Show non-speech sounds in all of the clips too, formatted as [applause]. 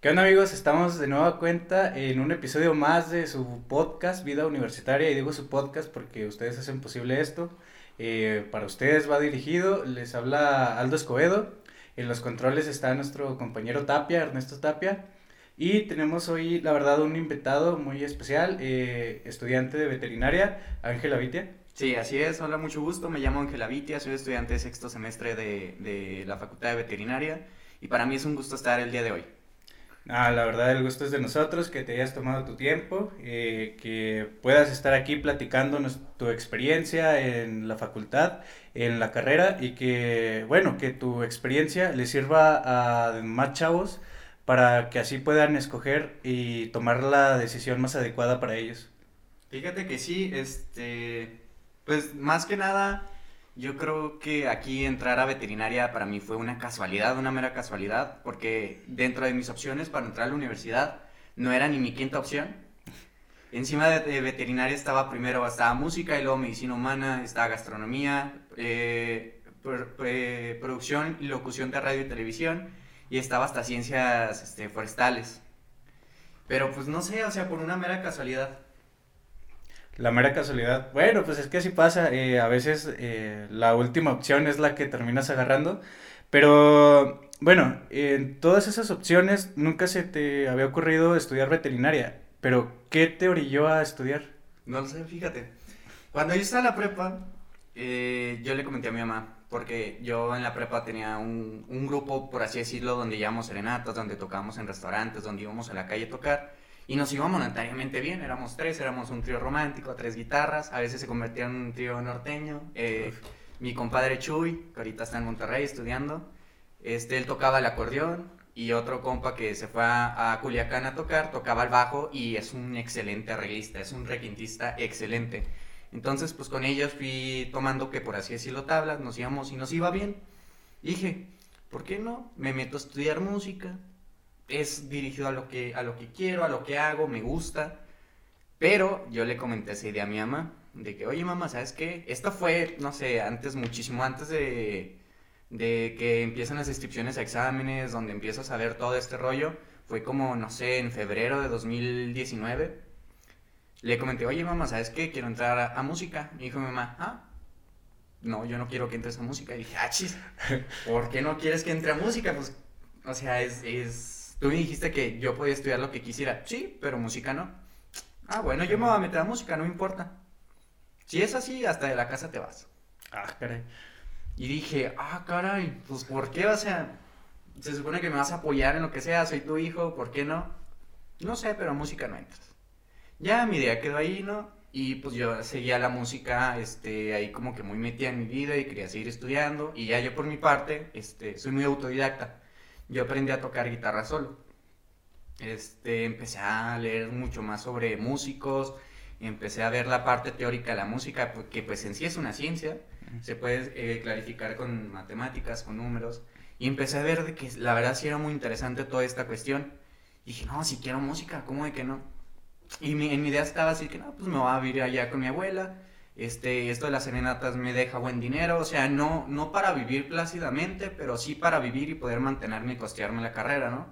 ¿Qué onda amigos? Estamos de nueva cuenta en un episodio más de su podcast Vida Universitaria y digo su podcast porque ustedes hacen posible esto. Eh, para ustedes va dirigido, les habla Aldo Escobedo, en los controles está nuestro compañero Tapia, Ernesto Tapia, y tenemos hoy la verdad un invitado muy especial, eh, estudiante de veterinaria, Ángela Vitia. Sí, así es, hola, mucho gusto, me llamo Ángela Vitia, soy estudiante de sexto semestre de, de la Facultad de Veterinaria y para mí es un gusto estar el día de hoy. Ah, la verdad el gusto es de nosotros, que te hayas tomado tu tiempo, eh, que puedas estar aquí platicando tu experiencia en la facultad, en la carrera y que, bueno, que tu experiencia le sirva a más chavos para que así puedan escoger y tomar la decisión más adecuada para ellos. Fíjate que sí, este, pues más que nada yo creo que aquí entrar a veterinaria para mí fue una casualidad, una mera casualidad, porque dentro de mis opciones para entrar a la universidad no era ni mi quinta opción. Encima de, veterinaria estaba primero, estaba música y luego medicina humana, estaba gastronomía, eh, producción y locución de radio y televisión y estaba hasta ciencias este, forestales. Pero pues no sé, o sea, por una mera casualidad. La mera casualidad. Bueno, pues es que así pasa. Eh, a veces eh, la última opción es la que terminas agarrando. Pero bueno, en todas esas opciones nunca se te había ocurrido estudiar veterinaria. Pero, ¿qué te orilló a estudiar? No lo sé, fíjate. Cuando yo estaba en la prepa, eh, yo le comenté a mi mamá, porque yo en la prepa tenía un, un grupo, por así decirlo, donde íbamos serenatas, donde tocábamos en restaurantes, donde íbamos a la calle a tocar. Y nos iba monetariamente bien, éramos tres, éramos un trío romántico, tres guitarras, a veces se convertía en un trío norteño. Eh, mi compadre Chuy, que ahorita está en Monterrey estudiando, este, él tocaba el acordeón y otro compa que se fue a, Culiacán a tocar, tocaba el bajo y es un excelente arreglista, es un requintista excelente. Entonces, pues con ellos fui tomando que por así decirlo tablas, nos íbamos y nos iba bien. dije, ¿por qué no? Me meto a estudiar música, es dirigido a lo que, a lo que quiero, a lo que hago, me gusta. Pero yo le comenté esa idea a mi mamá, de que, oye mamá, ¿sabes qué? Esto fue, no sé, antes, muchísimo antes de, de que empiezan las inscripciones a exámenes, donde empiezas a ver todo este rollo. Fue como, no sé, en febrero de 2019. Le comenté, oye mamá, ¿sabes qué? Quiero entrar a, música. Me dijo mi mamá, ah, no, yo no quiero que entres a música. Y dije, ah, chis, ¿por qué no quieres que entre a música? Pues, o sea, es Tú me dijiste que yo podía estudiar lo que quisiera. Sí, pero música no. Ah, bueno, yo me voy a meter a música, no importa. Si es así, hasta de la casa te vas. Ah, caray. Y dije, ah, caray, pues ¿por qué? O sea, se supone que me vas a apoyar en lo que sea, soy tu hijo, ¿por qué no? No sé, pero música no entras. Ya mi idea quedó ahí, ¿no? Y pues yo seguía la música, este, ahí como que muy metida en mi vida y quería seguir estudiando. Y ya yo por mi parte, este, soy muy autodidacta yo aprendí a tocar guitarra solo. Este, empecé a leer mucho más sobre músicos, empecé a ver la parte teórica de la música, que pues en sí es una ciencia, se puede eh, clarificar con matemáticas, con números, y empecé a ver de que la verdad sí era muy interesante toda esta cuestión. Y dije, no, si quiero música, ¿cómo de que no? Y en mi idea estaba así que, no, pues me voy a vivir allá con mi abuela, este, esto de las serenatas me deja buen dinero, o sea, no, no para vivir plácidamente, pero sí para vivir y poder mantenerme y costearme la carrera, ¿no?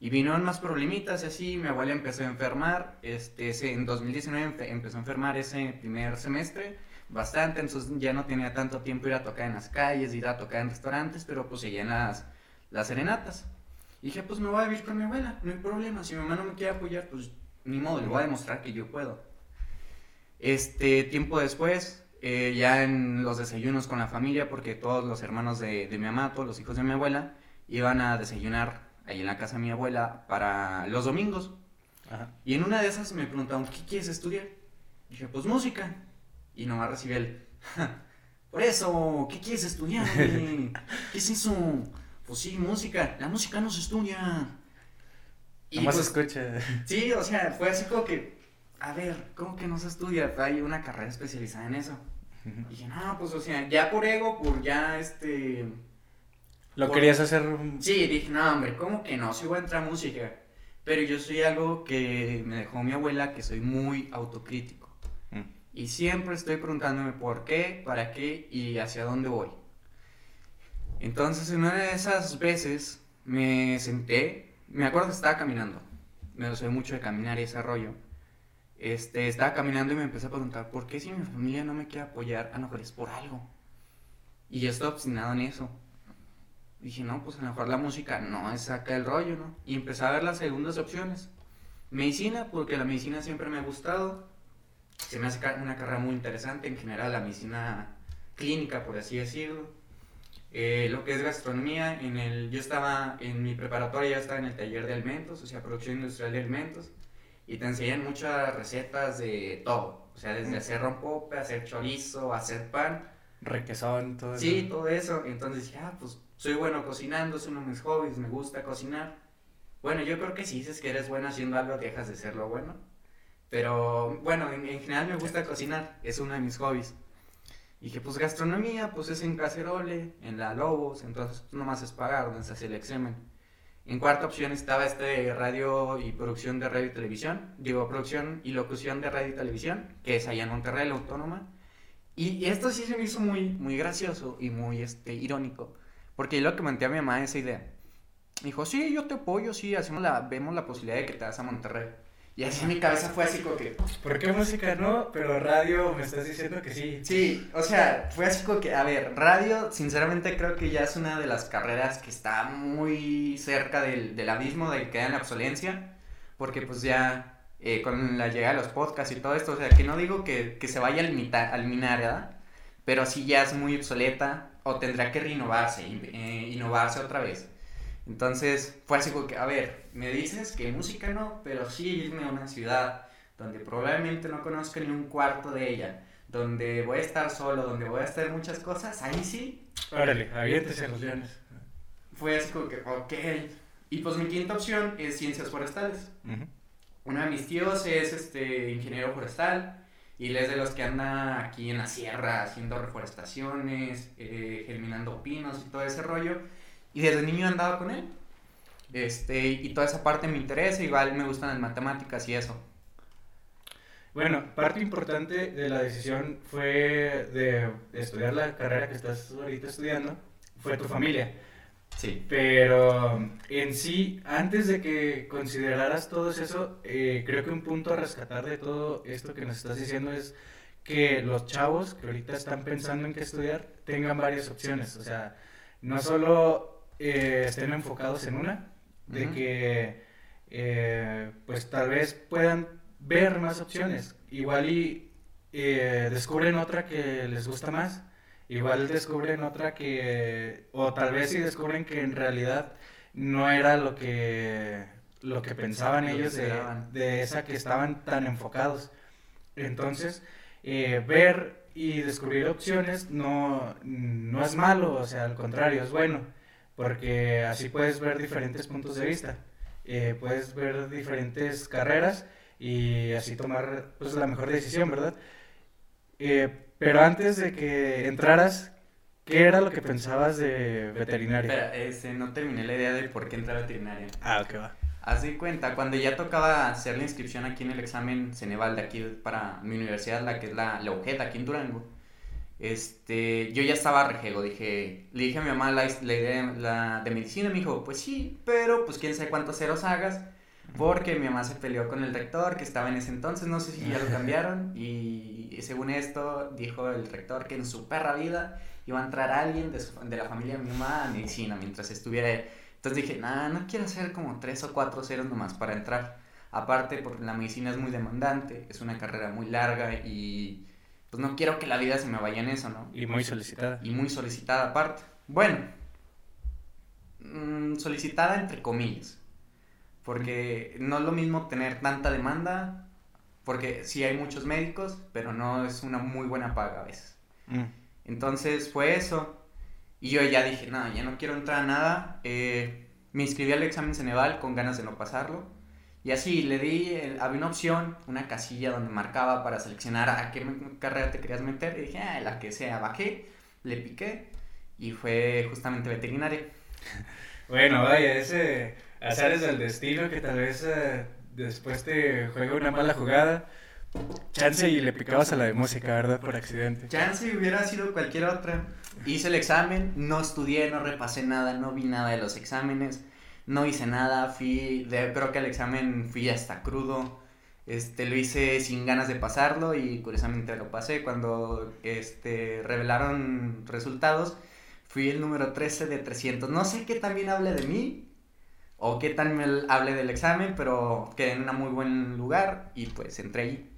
Y vino más problemitas y así, mi abuela empezó a enfermar, este, en 2019 empezó a enfermar ese primer semestre, bastante, entonces ya no tenía tanto tiempo ir a tocar en las calles, ir a tocar en restaurantes, pero pues seguían las, las serenatas. Y dije, pues me voy a vivir con mi abuela, no hay problema, si mi mamá no me quiere apoyar, pues ni modo, le voy a demostrar que yo puedo. Este, tiempo después, eh, ya en los desayunos con la familia, porque todos los hermanos de, mi mamá, todos los hijos de mi abuela, iban a desayunar ahí en la casa de mi abuela para los domingos. Y en una de esas me preguntaron, ¿qué quieres estudiar? dije, pues música. Y nomás recibí el, por eso, ¿qué quieres estudiar? [laughs] ¿Qué es eso? Pues sí, música. La música no se estudia. Y Nomás pues, escucha. Sí, o sea, fue así como que, a ver, ¿cómo que no se estudia? Hay una carrera especializada en eso. Y dije, no, pues, o sea, ya por ego, por ya, este... ¿Lo querías hacer? Sí, dije, no, hombre, ¿cómo que no? Si voy a entrar a música. Pero yo soy algo que me dejó mi abuela, que soy muy autocrítico. Mm. Y siempre estoy preguntándome por qué, para qué y hacia dónde voy. Entonces, en una de esas veces, me senté me acuerdo que estaba caminando. Me soy mucho de caminar y ese rollo. Este, estaba caminando y me empecé a preguntar, ¿por qué si mi familia no me quiere apoyar? A lo mejor es por algo. Y yo estaba obstinado en eso. Dije, no, pues a lo mejor la música no es acá el rollo, ¿no? Y empecé a ver las segundas opciones. Medicina, porque la medicina siempre me ha gustado. Se me hace una carrera muy interesante, en general la medicina clínica, por así decirlo. Eh, lo que es gastronomía, en el, yo estaba en mi preparatoria, ya estaba en el taller de alimentos, o sea, producción industrial de alimentos, y te enseñan muchas recetas de todo, o sea, desde hacer rompope, hacer chorizo, hacer pan. Requesón, todo eso. Sí, todo eso. Entonces dije, ah, pues soy bueno cocinando, es uno de mis hobbies, me gusta cocinar. Bueno, yo creo que si dices que eres bueno haciendo algo, dejas de serlo bueno. Pero bueno, en, en general me gusta cocinar, es uno de mis hobbies. Y dije, pues gastronomía, pues es en Cacerole, en la Lobos, entonces pues, nomás es pagar donde se hace el examen. En cuarta opción estaba este radio y producción de radio y televisión, digo, producción y locución de radio y televisión, que es allá en Monterrey, la autónoma. Y, esto sí se me hizo muy, muy gracioso y muy este, irónico, porque yo lo que manté a mi mamá esa idea. Dijo, sí, yo te apoyo, sí, hacemos la, vemos la posibilidad de que te vas a Monterrey. Y así mi cabeza fue así como que... ¿Por qué música no? Pero radio me estás diciendo que sí. Sí, o sea, fue así como que, a ver, radio, sinceramente creo que ya es una de las carreras que está muy cerca del, del abismo de que en la obsolencia, porque pues ya eh, con la llegada de los podcasts y todo esto, o sea, que no digo que, que se vaya a, limitar, a eliminar, ¿verdad? Pero sí ya es muy obsoleta o tendrá que renovarse, eh, innovarse otra vez. Entonces fue así como que, a ver, me dices que música no, pero sí irme a una ciudad donde probablemente no conozco ni un cuarto de ella, donde voy a estar solo, donde voy a hacer muchas cosas, ahí sí. Órale, aviéntese a los leones. Fue así como que, ok. Y pues mi quinta opción es ciencias forestales. Uno de mis tíos es este ingeniero forestal y él es de los que anda aquí en la sierra haciendo reforestaciones, eh, germinando pinos y todo ese rollo. Y desde niño he andado con él. Este, y toda esa parte me interesa, igual me gustan las matemáticas y eso. Bueno, parte importante de la decisión fue de estudiar la carrera que estás ahorita estudiando, fue tu familia. Sí. Pero en sí, antes de que consideraras todo eso, eh, creo que un punto a rescatar de todo esto que nos estás diciendo es que los chavos que ahorita están pensando en qué estudiar tengan varias opciones. O sea, no solo eh, estén enfocados en una, de que eh, pues tal vez puedan ver más opciones, igual y eh, descubren otra que les gusta más, igual descubren otra que, o tal vez si descubren que en realidad no era lo que, lo que pensaban ellos de, de esa que estaban tan enfocados. Entonces, ver y descubrir opciones no, no es malo, o sea, al contrario, es bueno porque así puedes ver diferentes puntos de vista, eh, puedes ver diferentes carreras y así tomar pues, la mejor decisión, ¿verdad? Eh, pero antes de que entraras, ¿qué era lo que pensabas de veterinaria? Espera, este, no terminé la idea de por qué entrar a veterinaria. Ah, ok, va. Haz de cuenta, cuando ya tocaba hacer la inscripción aquí en el examen Ceneval de aquí para mi universidad, la que es la, la aquí en Durango, este, yo ya estaba rejego, dije, le dije a mi mamá la, idea la, de medicina, me dijo, pues sí, pero pues quién sabe cuántos ceros hagas, porque mi mamá se peleó con el rector que estaba en ese entonces, no sé si ya lo [laughs] cambiaron, y, según esto dijo el rector que en su perra vida iba a entrar alguien de, de la familia de mi mamá a medicina mientras estuviera él. Entonces dije, nada, no quiero hacer como tres o cuatro ceros nomás para entrar. Aparte, porque la medicina es muy demandante, es una carrera muy larga y pues no quiero que la vida se me vaya en eso, ¿no? Y muy solicitada. Y muy solicitada aparte. Bueno, mm, solicitada entre comillas, porque no es lo mismo tener tanta demanda, porque sí hay muchos médicos, pero no es una muy buena paga a veces. Mm. Entonces fue eso. Y yo ya dije, nada, ya no quiero entrar a nada. Eh, me inscribí al examen Ceneval con ganas de no pasarlo. Y así le di, había una opción, una casilla donde marcaba para seleccionar a qué carrera te querías meter. Y dije, ah, la que sea, bajé, le piqué y fue justamente veterinaria. [laughs] Bueno, vaya, ese es del destino que tal vez eh, después te juega una mala jugada. Chance y le picabas a la de música, ¿verdad? Por accidente. Chance hubiera sido cualquier otra. Hice el examen, no estudié, no repasé nada, no vi nada de los exámenes no hice nada, fui, de, creo que el examen fui hasta crudo, este, lo hice sin ganas de pasarlo y curiosamente lo pasé. Cuando este, revelaron resultados, fui el número 13 de 300. No sé qué tan bien hable de mí o qué tan mal hable del examen, pero quedé en un muy buen lugar y pues entré ahí.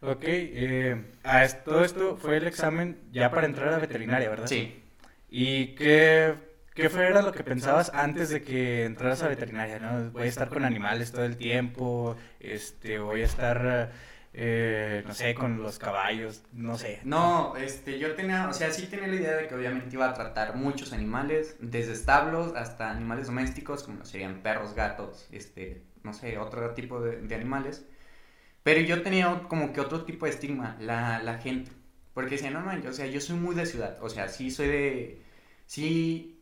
Ok, eh, a todo esto fue el examen ya para entrar a la veterinaria, ¿verdad? Sí. ¿Y qué, qué fue era lo que pensabas antes de que entraras a veterinaria? ¿no? Voy a estar con animales todo el tiempo, este, voy a estar, eh, no sé, con los caballos, no sé. No, este, yo tenía, o sea, sí tenía la idea de que obviamente iba a tratar muchos animales, desde establos hasta animales domésticos, como serían perros, gatos, este, no sé, otro tipo de, de animales. Pero yo tenía como que otro tipo de estigma, la, la gente. Porque decía, no, no, o sea, yo soy muy de ciudad. O sea, sí soy de. Sí.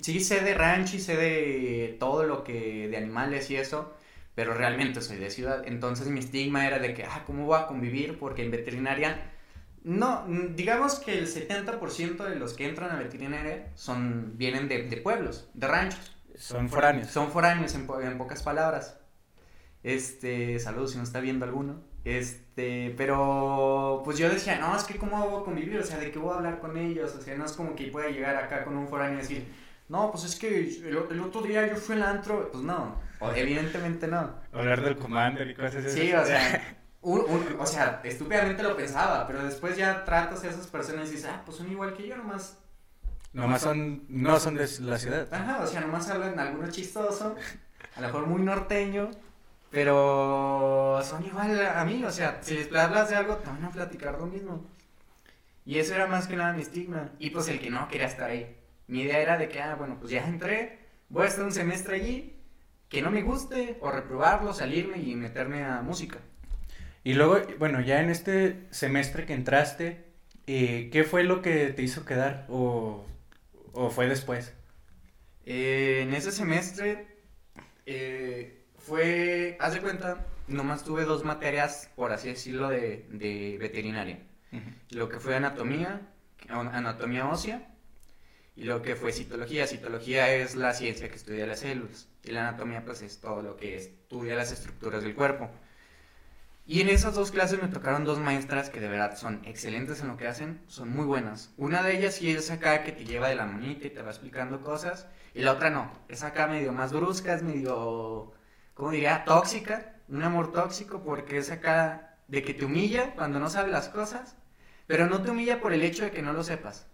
Sí sé de rancho y sé de todo lo que. de animales y eso. Pero realmente soy de ciudad. Entonces mi estigma era de que, ah, ¿cómo voy a convivir? Porque en veterinaria. No, digamos que el 70% de los que entran a veterinaria son, vienen de, de pueblos, de ranchos. Son foráneos. Son foráneos, en, en pocas palabras. Este, saludos si no está viendo alguno. Este, pero pues yo decía, no, es que cómo voy a convivir, o sea, de qué voy a hablar con ellos, o sea, no es como que pueda llegar acá con un foráneo y decir, no, pues es que el, otro día yo fui al antro, pues no, evidentemente no. Hablar del commander y cosas así. Sí, o sea, [laughs] o sea, estúpidamente lo pensaba, pero después ya tratas a esas personas y dices, ah, pues son igual que yo, nomás. Nomás son, no son de la ciudad. Ajá, o sea, nomás hablan algunos chistoso, a lo mejor muy norteño, pero son igual a mí, o sea, si les hablas de algo, te van a platicar lo mismo. Y eso era más que nada mi estigma. Y pues el que no quería estar ahí. Mi idea era de que, ah, bueno, pues ya entré, voy a estar un semestre allí, que no me guste, o reprobarlo, salirme y meterme a música. Y luego, bueno, ya en este semestre que entraste, eh, ¿qué fue lo que te hizo quedar? ¿O, o fue después? Eh, en ese semestre, eh, fue, haz de cuenta, nomás tuve dos materias, por así decirlo, de, de veterinaria. Lo que fue anatomía, anatomía ósea, y lo que fue citología. Citología es la ciencia que estudia las células, y la anatomía pues es todo lo que estudia las estructuras del cuerpo. Y en esas dos clases me tocaron dos maestras que de verdad son excelentes en lo que hacen, son muy buenas. Una de ellas sí es acá que te lleva de la manita y te va explicando cosas, y la otra no, es acá medio más brusca, es medio ¿cómo diría? Tóxica, un amor tóxico porque es acá de que te humilla cuando no sabes las cosas, pero no te humilla por el hecho de que no lo sepas.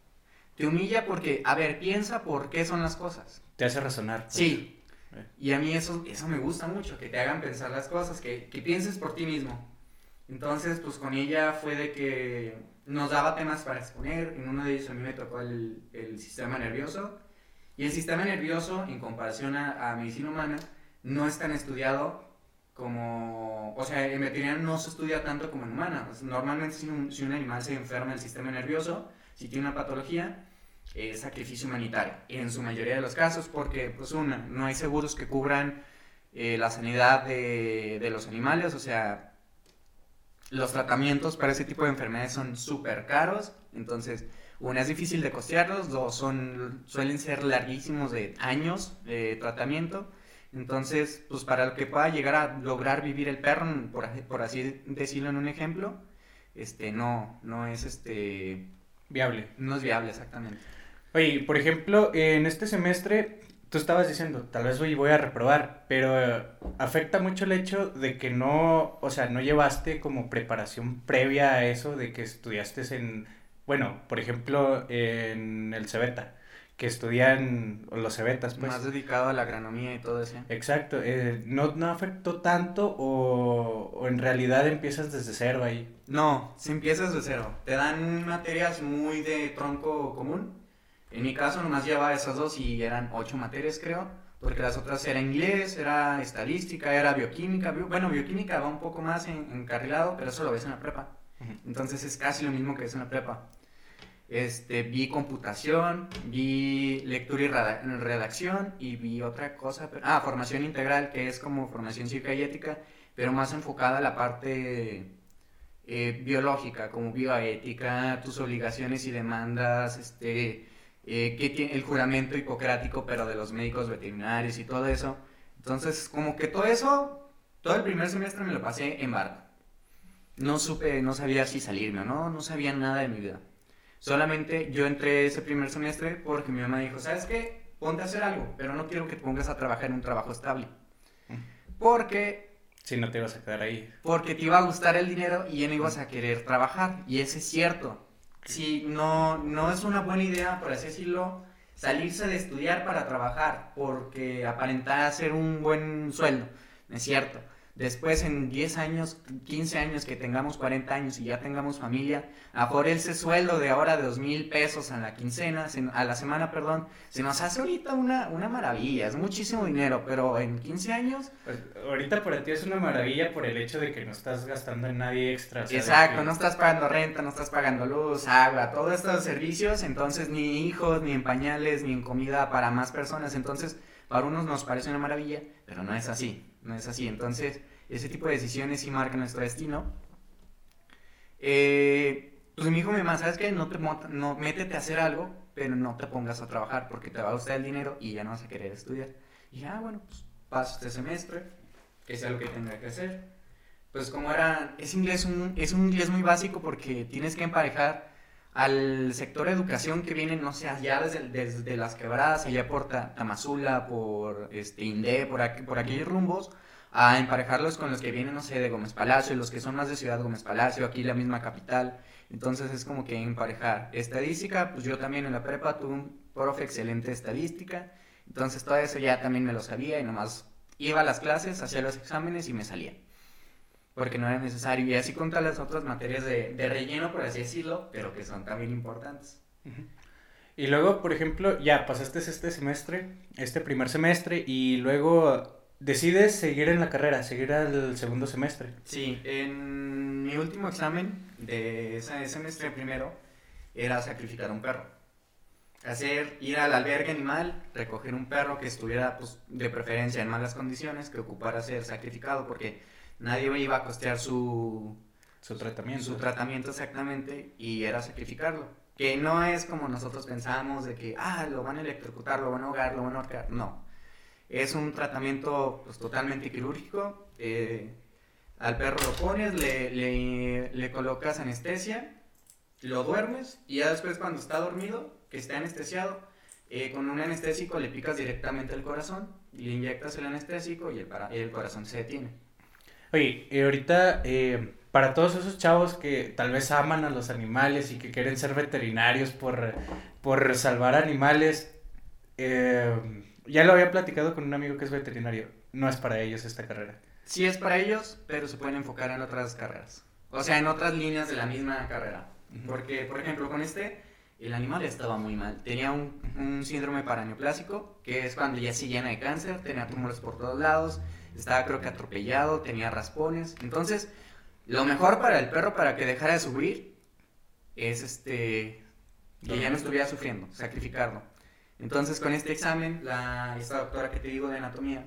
Te humilla porque, a ver, piensa por qué son las cosas. Te hace razonar. Pues. Sí. Eh. Y a mí eso, eso me gusta mucho, que te hagan pensar las cosas, que, que pienses por ti mismo. Entonces, pues con ella fue de que nos daba temas para exponer. En uno de ellos a mí me tocó el, el sistema nervioso. Y el sistema nervioso, en comparación a, a medicina humana, no es tan estudiado como, o sea, en veterinaria no se estudia tanto como en humana. Pues, normalmente si un, si un, animal se enferma del sistema nervioso, si tiene una patología, es sacrificio humanitario, en su mayoría de los casos, porque, pues una, no hay seguros que cubran eh, la sanidad de, de, los animales, o sea, los tratamientos para ese tipo de enfermedades son súper caros, entonces, una es difícil de costearlos, dos son, suelen ser larguísimos de años de tratamiento, entonces, pues para lo que pueda llegar a lograr vivir el perro, por, por así decirlo en un ejemplo, este, no, no es este... Viable. No es viable, exactamente. Oye, por ejemplo, en este semestre, tú estabas diciendo, tal vez hoy voy a reprobar, pero afecta mucho el hecho de que no, o sea, no llevaste como preparación previa a eso, de que estudiaste en, bueno, por ejemplo, en el Cebeta que estudian los cebetas, pues. Más dedicado a la agronomía y todo eso. Exacto. Eh, ¿no, ¿No afectó tanto o, o, en realidad empiezas desde cero ahí? No, si empiezas desde cero. Te dan materias muy de tronco común. En mi caso nomás llevaba esas dos y eran ocho materias, creo. Porque las otras era inglés, era estadística, era bioquímica. bueno, bioquímica va un poco más encarrilado, pero eso lo ves en la prepa. Entonces es casi lo mismo que ves en la prepa. Este, vi computación, vi lectura y redacción y vi otra cosa, ah, formación integral, que es como formación cívica y ética, pero más enfocada a la parte eh, biológica, como bioética, tus obligaciones y demandas, este, eh, que tiene el juramento hipocrático, pero de los médicos veterinarios y todo eso. Entonces, como que todo eso, todo el primer semestre me lo pasé en barco. No supe, no sabía si salirme o no, no sabía nada de mi vida. Solamente yo entré ese primer semestre porque mi mamá dijo, ¿sabes qué? Ponte a hacer algo, pero no quiero que te pongas a trabajar en un trabajo estable. Porque... Si no te ibas a quedar ahí. Porque te iba a gustar el dinero y ya no ibas a querer trabajar. Y eso es cierto. Si no, no es una buena idea, por así decirlo, salirse de estudiar para trabajar, porque aparentar hacer un buen sueldo. Es cierto. Después en 10 años, 15 años que tengamos 40 años y ya tengamos familia, a por ese sueldo de ahora de 2 mil pesos a la quincena, a la semana, perdón, se nos hace ahorita una, una maravilla, es muchísimo dinero, pero en 15 años... Pues, ahorita para ti es una maravilla por el hecho de que no estás gastando en nadie extra. Exacto, no estás pagando renta, no estás pagando luz, agua, todos estos servicios, entonces ni hijos, ni en pañales, ni en comida para más personas, entonces para unos nos parece una maravilla, pero no es así no es así. Entonces, ese tipo de decisiones sí marcan nuestro destino. Eh, pues mi hijo me dijo, ¿sabes qué? No, te, no, métete a hacer algo, pero no te pongas a trabajar porque te va a gustar el dinero y ya no vas a querer estudiar. Y ya, bueno, pues paso este semestre, que sea lo que tenga que hacer. Pues como era, es inglés un, es un inglés muy básico porque tienes que emparejar al sector educación que viene, no sé, allá desde, desde las quebradas, allá por Tamazula, por este, Indé, por, aquí, por aquellos rumbos, a emparejarlos con los que vienen, no sé, de Gómez Palacio, los que son más de Ciudad Gómez Palacio, aquí la misma capital. Entonces es como que emparejar. Estadística, pues yo también en la prepa tuve un profe excelente de estadística, entonces todo eso ya también me lo sabía y nomás iba a las clases, hacía los exámenes y me salía porque no era necesario. Y así con todas las otras materias de, de, relleno, por así decirlo, pero que son también importantes. Y luego, por ejemplo, ya pasaste este semestre, este primer semestre, y luego decides seguir en la carrera, seguir al segundo semestre. Sí, en mi último examen de ese semestre primero era sacrificar un perro. Hacer, ir al albergue animal, recoger un perro que estuviera, pues, de preferencia en malas condiciones, que ocupara ser sacrificado, porque nadie iba a costear su, su tratamiento. Su tratamiento exactamente y era sacrificarlo. Que no es como nosotros pensamos de que, ah, lo van a electrocutar, lo van a ahogar, lo van a ahorcar. No. Es un tratamiento pues, totalmente quirúrgico. Eh, al perro lo pones, le, le, le, colocas anestesia, lo duermes y ya después cuando está dormido, que esté anestesiado, eh, con un anestésico le picas directamente el corazón, le inyectas el anestésico y el, para, el corazón se detiene. Oye, ahorita, eh, para todos esos chavos que tal vez aman a los animales y que quieren ser veterinarios por, por salvar animales, eh, ya lo había platicado con un amigo que es veterinario, no es para ellos esta carrera. Sí es para ellos, pero se pueden enfocar en otras carreras. O sea, en otras líneas de la misma carrera. Porque, por ejemplo, con este, el animal estaba muy mal. Tenía un, un síndrome paraneoplásico, que es cuando ya se llena de cáncer, tenía tumores por todos lados, estaba creo que atropellado, tenía raspones. Entonces, lo mejor para el perro para que dejara de sufrir es este que ya no estuviera sufriendo, sacrificarlo. Entonces, con este examen, la, esta doctora que te digo de anatomía,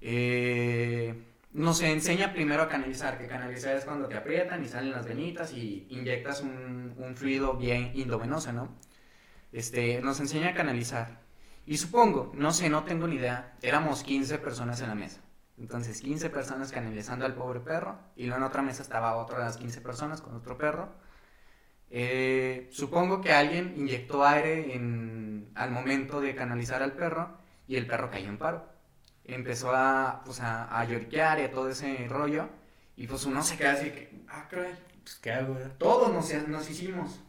eh, nos enseña primero a canalizar, que canalizar es cuando te aprietan y salen las venitas y inyectas un, un fluido bien endovenoso, ¿no? Este, nos enseña a canalizar. Y supongo, no sé, no tengo ni idea, éramos 15 personas en la mesa. Entonces, 15 personas canalizando al pobre perro. Y luego en otra mesa estaba otra de las 15 personas con otro perro. Eh, supongo que alguien inyectó aire en, al momento de canalizar al perro y el perro cayó en paro. Empezó a, pues, a, a lloriquear y a todo ese rollo. Y pues uno se queda así que, ah, caray. Pues, ¿qué hago? Todos nos, nos hicimos.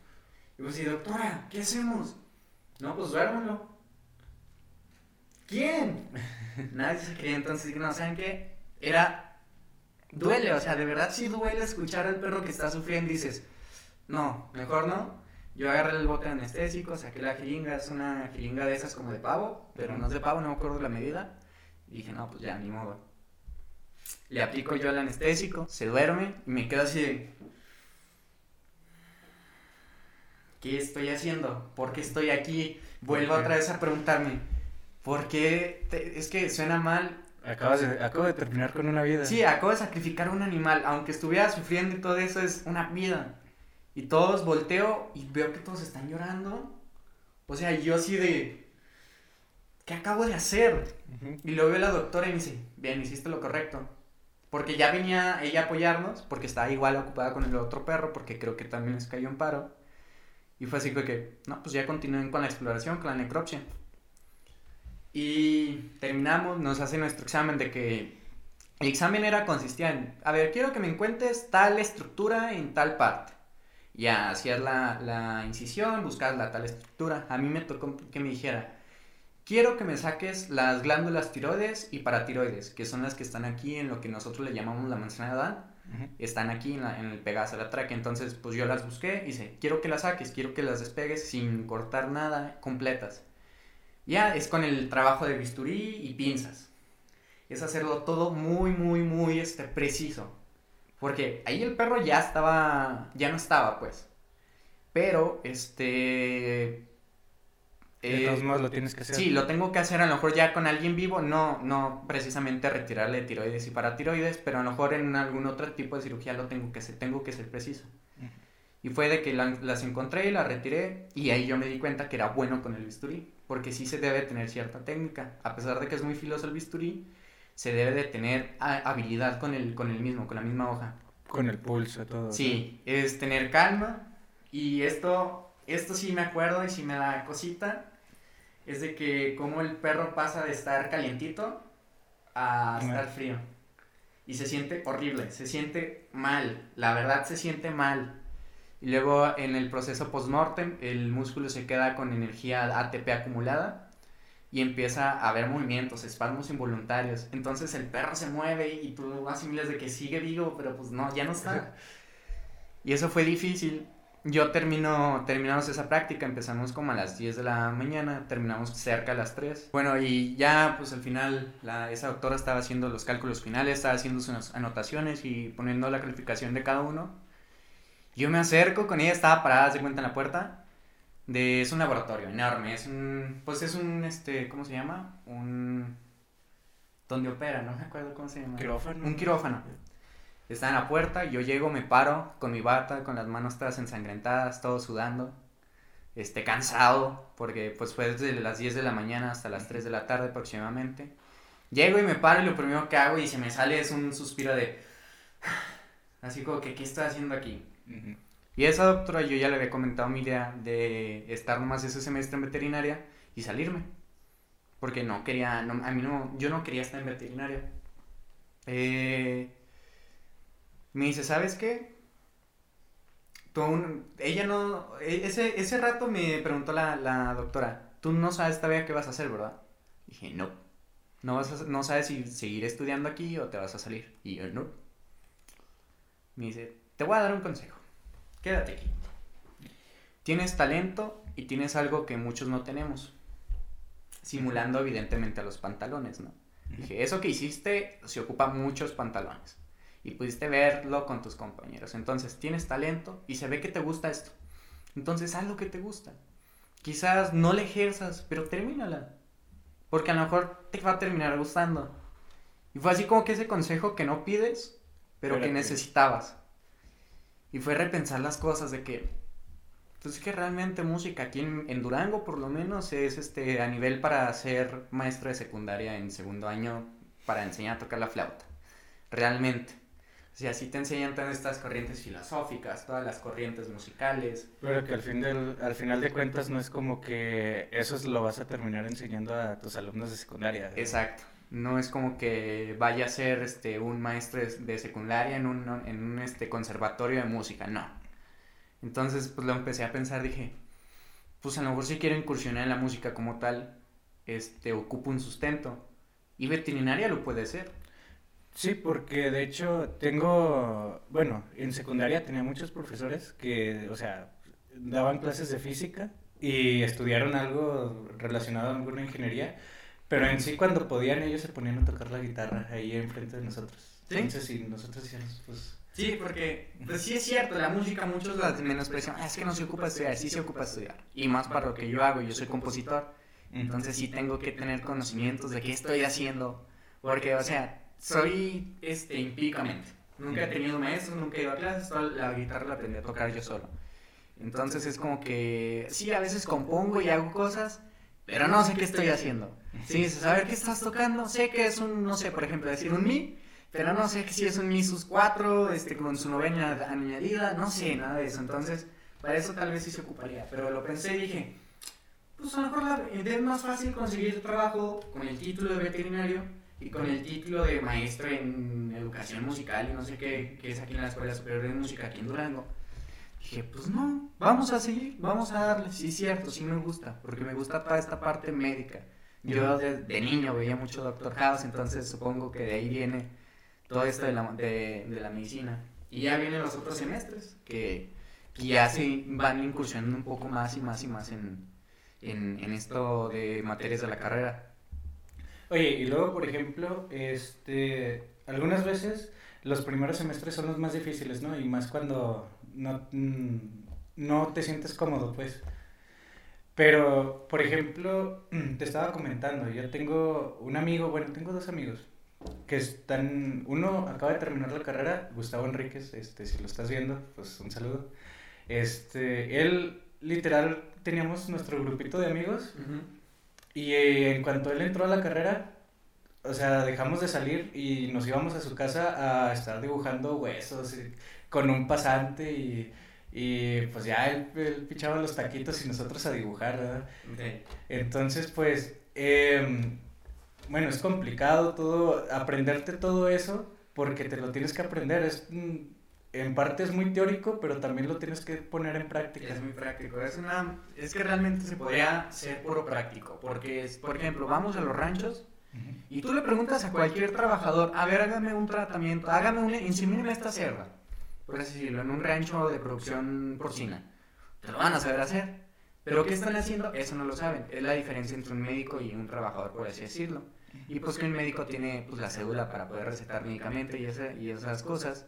Y pues, y doctora, ¿qué hacemos? No, pues duérmelo. ¿Quién? [laughs] Nadie se creía, entonces, no, ¿saben qué? Era, duele, o sea, de verdad sí duele escuchar al perro que está sufriendo y dices, no, mejor no. Yo agarré el bote anestésico, saqué la jeringa, es una jeringa de esas como de pavo, pero no es de pavo, no me acuerdo la medida. Y dije, no, pues ya, ni modo. Le aplico yo el anestésico, se duerme y me quedo así de... ¿Qué estoy haciendo? ¿Por qué estoy aquí? Vuelvo otra vez a preguntarme, porque es que suena mal. Acabas de, acabo de terminar con una vida. Sí, acabo de sacrificar un animal. Aunque estuviera sufriendo y todo eso, es una vida. Y todos volteo y veo que todos están llorando. O sea, yo así de, ¿qué acabo de hacer? Y luego ve la doctora y me dice, bien, hiciste lo correcto. Porque ya venía ella a apoyarnos, porque estaba igual ocupada con el otro perro, porque creo que también les cayó en paro. Y fue así que, no, pues ya continúen con la exploración, con la necropsia. Y terminamos, nos hace nuestro examen de que el examen era, consistía en, a ver, quiero que me encuentres tal estructura en tal parte. Ya, hacías la, la incisión, buscabas la tal estructura. A mí me tocó que me dijera, quiero que me saques las glándulas tiroides y paratiroides, que son las que están aquí en lo que nosotros le llamamos la manzana de Adán. Están aquí en, el Pegaso, la tráquea. Entonces, pues yo las busqué y dice, quiero que las saques, quiero que las despegues sin cortar nada, completas. Ya, es con el trabajo de bisturí y pinzas. Es hacerlo todo muy, muy, muy este, preciso. Porque ahí el perro ya estaba, ya no estaba, pues. Pero, este, de todos eh, modos lo tienes que hacer. Sí, lo tengo que hacer a lo mejor ya con alguien vivo, no, no precisamente retirarle tiroides y paratiroides, pero a lo mejor en algún otro tipo de cirugía lo tengo que hacer, tengo que ser preciso. Y fue de que las encontré y las retiré y ahí yo me di cuenta que era bueno con el bisturí, porque sí se debe tener cierta técnica, a pesar de que es muy filoso el bisturí, se debe de tener habilidad con el, con el mismo, con la misma hoja. Con el pulso, todo. Sí, es tener calma y esto, esto sí me acuerdo y sí me da cosita, es de que como el perro pasa de estar calientito a estar frío. Y se siente horrible, se siente mal, la verdad se siente mal. Y luego en el proceso post-mortem el músculo se queda con energía ATP acumulada y empieza a haber movimientos, espasmos involuntarios. Entonces el perro se mueve y tú asimilas de que sigue vivo, pero pues no, ya no está. Y eso fue difícil yo termino, terminamos esa práctica, empezamos como a las 10 de la mañana, terminamos cerca a las 3. Bueno, y ya pues al final la, esa doctora estaba haciendo los cálculos finales, estaba haciendo sus anotaciones y poniendo la calificación de cada uno. Yo me acerco con ella, estaba parada, se cuenta en la puerta. De, es un laboratorio enorme, es un, pues es un, este, ¿cómo se llama? Un, donde opera, no me acuerdo cómo se llama. Quirófano. Un quirófano. Está en la puerta, yo llego, me paro con mi bata, con las manos todas ensangrentadas, todo sudando, este, cansado, porque pues fue desde las 10 de la mañana hasta las 3 de la tarde aproximadamente. Llego y me paro y lo primero que hago y se me sale es un suspiro de... [sighs] Así como que, ¿qué estoy haciendo aquí? Y esa doctora yo ya le había comentado mi idea de estar nomás ese semestre en veterinaria y salirme. Porque no quería, a mí no, yo no quería estar en veterinaria. Eh, me dice, ¿sabes qué? Ella no, e, ese, ese rato me preguntó la, la doctora, tú no sabes todavía qué vas a hacer, ¿verdad? dije, no, no, vas no sabes si seguir estudiando aquí o te vas a salir. Y yo, no. Me dice, te voy a dar un consejo, quédate aquí. Tienes talento y tienes algo que muchos no tenemos, simulando evidentemente a los pantalones, ¿no? Dije, eso que hiciste se ocupa muchos pantalones y pudiste verlo con tus compañeros. Entonces, tienes talento y se ve que te gusta esto. Entonces, haz lo que te gusta. Quizás no le ejerzas, pero termínala. Porque a lo mejor te va a terminar gustando. Y fue así como que ese consejo que no pides, pero, que necesitabas. Y fue repensar las cosas de que, pues es que realmente música aquí en, en, Durango por lo menos es este a nivel para ser maestro de secundaria en segundo año para enseñar a tocar la flauta. Realmente. O sea, sí te enseñan todas estas corrientes filosóficas, todas las corrientes musicales. Pero que al, fin del, al final de cuentas no es como que eso lo vas a terminar enseñando a tus alumnos de secundaria. Exacto. No es como que vaya a ser este, un maestro de secundaria en un, en un este, conservatorio de música, no. Entonces, pues lo empecé a pensar, dije, pues a lo mejor si quiero incursionar en la música como tal, este, ocupo un sustento. Y veterinaria lo puede ser. Sí, porque de hecho tengo, bueno, en secundaria tenía muchos profesores que, o sea, daban clases de física y estudiaron algo relacionado a alguna ingeniería, pero en sí cuando podían ellos se ponían a tocar la guitarra ahí enfrente de nosotros. ¿Sí? Entonces, sí, nosotros decíamos, pues... Sí, porque, pues sí es cierto, la música muchos la menosprecian, ah, es que no se ocupa estudiar, sí se ocupa estudiar. Y más para lo que yo hago, yo soy compositor, entonces sí tengo que tener conocimientos de qué estoy haciendo, porque, o sea, soy este, empíricamente. Nunca he tenido maestros, nunca he ido a clases, toda la guitarra la aprendí a tocar yo solo. Entonces es como que sí, a veces compongo y hago cosas, pero no sé qué estoy haciendo. Sí, saber qué estás tocando, sé que es un, no sé, por ejemplo, decir un mi, pero no sé si es un mi sus cuatro, este, con su novena añadida, no sé nada de eso. Entonces, para eso tal vez sí se ocuparía. Pero lo pensé y dije, pues a lo mejor la, es más fácil conseguir trabajo con el título de veterinario y con el título de maestro en educación musical y no sé qué, que es aquí en la Escuela Superior de Música aquí en Durango. Dije, pues no, vamos a seguir, vamos a darle. Sí, cierto, sí me gusta, porque me gusta toda esta parte médica. Yo de, niño veía mucho Doctor House, entonces supongo que de ahí viene todo esto de la, de, la medicina. Y ya vienen los otros semestres, que, ya se van incursionando un poco más y más y más en, en, en esto de materias de la carrera. Oye, y luego, por ejemplo, este, algunas veces los primeros semestres son los más difíciles, ¿no? Y más cuando no, mm, no te sientes cómodo, pues. Pero, por ejemplo, [clears throat] te estaba comentando, yo tengo un amigo, bueno, tengo dos amigos que están, uno acaba de terminar la carrera, Gustavo Enríquez, este, si lo estás viendo, pues un saludo. Este, él literal teníamos nuestro grupito de amigos y eh, en cuanto él entró a la carrera, o sea, dejamos de salir y nos íbamos a su casa a estar dibujando huesos con un pasante y, y pues ya él, él, pichaba los taquitos y nosotros a dibujar, ¿verdad? Entonces, pues, eh, bueno, es complicado todo, aprenderte todo eso porque te lo tienes que aprender. Es, mm, en parte es muy teórico, pero también lo tienes que poner en práctica. Es muy práctico. Es, una, es que realmente se podría ser puro práctico. Porque, es, por ejemplo, vamos a los ranchos y tú le preguntas a cualquier trabajador, a ver, hágame un tratamiento, hágame un, insemíneme esta cerda, por así decirlo, en un rancho de producción porcina. Te lo van a saber hacer. Pero ¿qué están haciendo? Eso no lo saben. Es la diferencia entre un médico y un trabajador, por así decirlo. Y pues que un médico tiene pues, la cédula para poder recetar medicamentos y, ese, y esas cosas.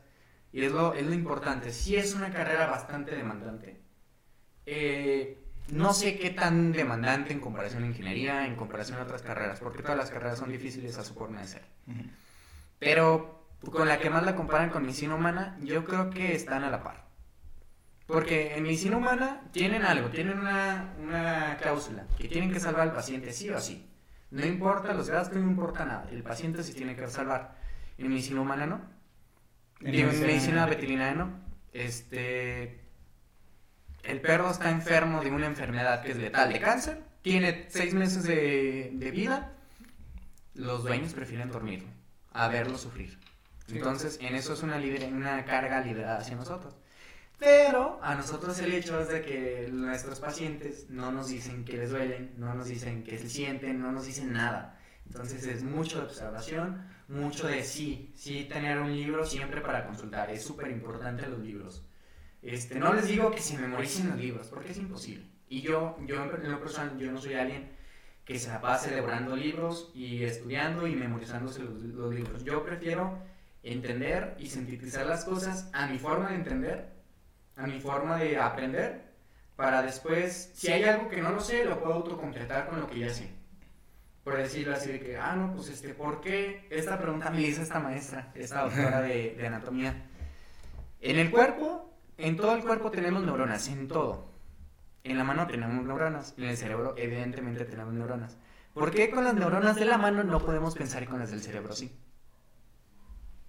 Y es lo, es lo importante. Sí es una carrera bastante demandante. Eh, no sé qué tan demandante en comparación a ingeniería, en comparación a otras carreras, porque todas las carreras son difíciles a su forma de ser. Pero con la que más la comparan con medicina humana, yo creo que están a la par. Porque en medicina humana tienen algo, tienen una, una cláusula, que tienen que salvar al paciente sí o sí. No importa los gastos, no importa nada. El paciente se tiene que salvar. En medicina humana no. En, medicina veterinaria no. Este. El perro está enfermo de una enfermedad que es letal de cáncer. Tiene seis meses de, de vida. Los dueños prefieren dormirlo a verlo sufrir. Entonces, en eso es una, una carga liderada hacia nosotros. Pero a nosotros el hecho es de que nuestros pacientes no nos dicen que les duelen, no nos dicen que se sienten, no nos dicen nada. Entonces es mucho de observación, mucho de sí, sí tener un libro siempre para consultar. Es súper importante los libros. Este, no les digo que se memoricen los libros, porque es imposible. Y yo, yo en lo personal, yo no soy alguien que se pase celebrando libros y estudiando y memorizándose los, los libros. Yo prefiero entender y sintetizar las cosas a mi forma de entender a mi forma de aprender para después, si hay algo que no lo sé, lo puedo autocompletar con lo que ya sé. Por decirlo así de que, ah, no, pues este, ¿por qué? Esta pregunta me hizo esta maestra, esta doctora de, de anatomía. En el cuerpo, en todo el cuerpo tenemos neuronas, en todo. En la mano tenemos neuronas, en el cerebro evidentemente tenemos neuronas. ¿Por qué con las neuronas de la mano no podemos pensar con las del cerebro sí?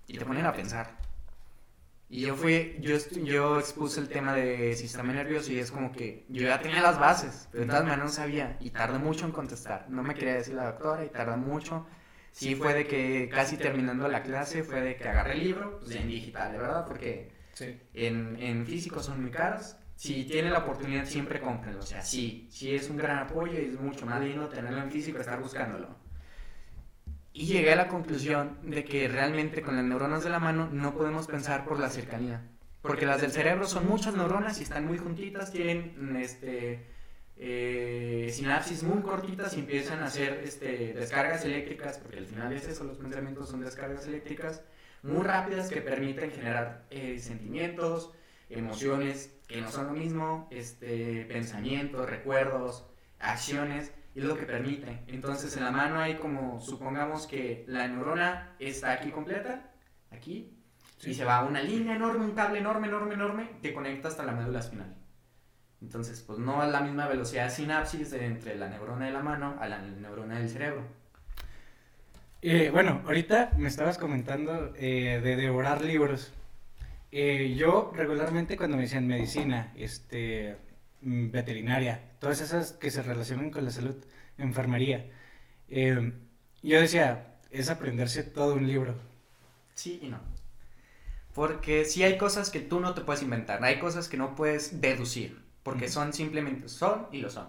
Y te ponen a pensar. Y yo fui, yo, yo expuse el tema de sistema nervioso y es como que yo ya tenía las bases, pero de todas maneras no sabía y tardé mucho en contestar. No me quería decir la doctora y tardó mucho. Sí fue de que casi terminando la clase fue de que agarré el libro, pues en digital, de verdad, porque en, en físico son muy caros. Si tiene la oportunidad siempre cómprenlo, o sea, sí, sí es un gran apoyo y es mucho más lindo tenerlo en físico, estar buscándolo. Y llegué a la conclusión de que realmente con las neuronas de la mano no podemos pensar por la cercanía. Porque las del cerebro son muchas neuronas y están muy juntitas, tienen este, eh, sinapsis muy cortitas y empiezan a hacer este, descargas eléctricas, porque al final es eso, los pensamientos son descargas eléctricas muy rápidas que permiten generar eh, sentimientos, emociones que no son lo mismo, este, pensamientos, recuerdos, acciones y es lo que permite. Entonces en la mano hay como, supongamos que la neurona está aquí completa, aquí, y se va una línea enorme, un cable enorme, enorme, enorme, que conecta hasta la médula espinal. Entonces, pues no es la misma velocidad de sinapsis de entre la neurona de la mano a la neurona del cerebro. Eh, bueno, ahorita me estabas comentando eh, de devorar libros. Eh, yo regularmente cuando me decían medicina, este, veterinaria, todas esas que se relacionan con la salud, enfermería, yo decía, es aprenderse todo un libro. Sí y no. Porque sí hay cosas que tú no te puedes inventar, hay cosas que no puedes deducir, porque son simplemente son y lo son.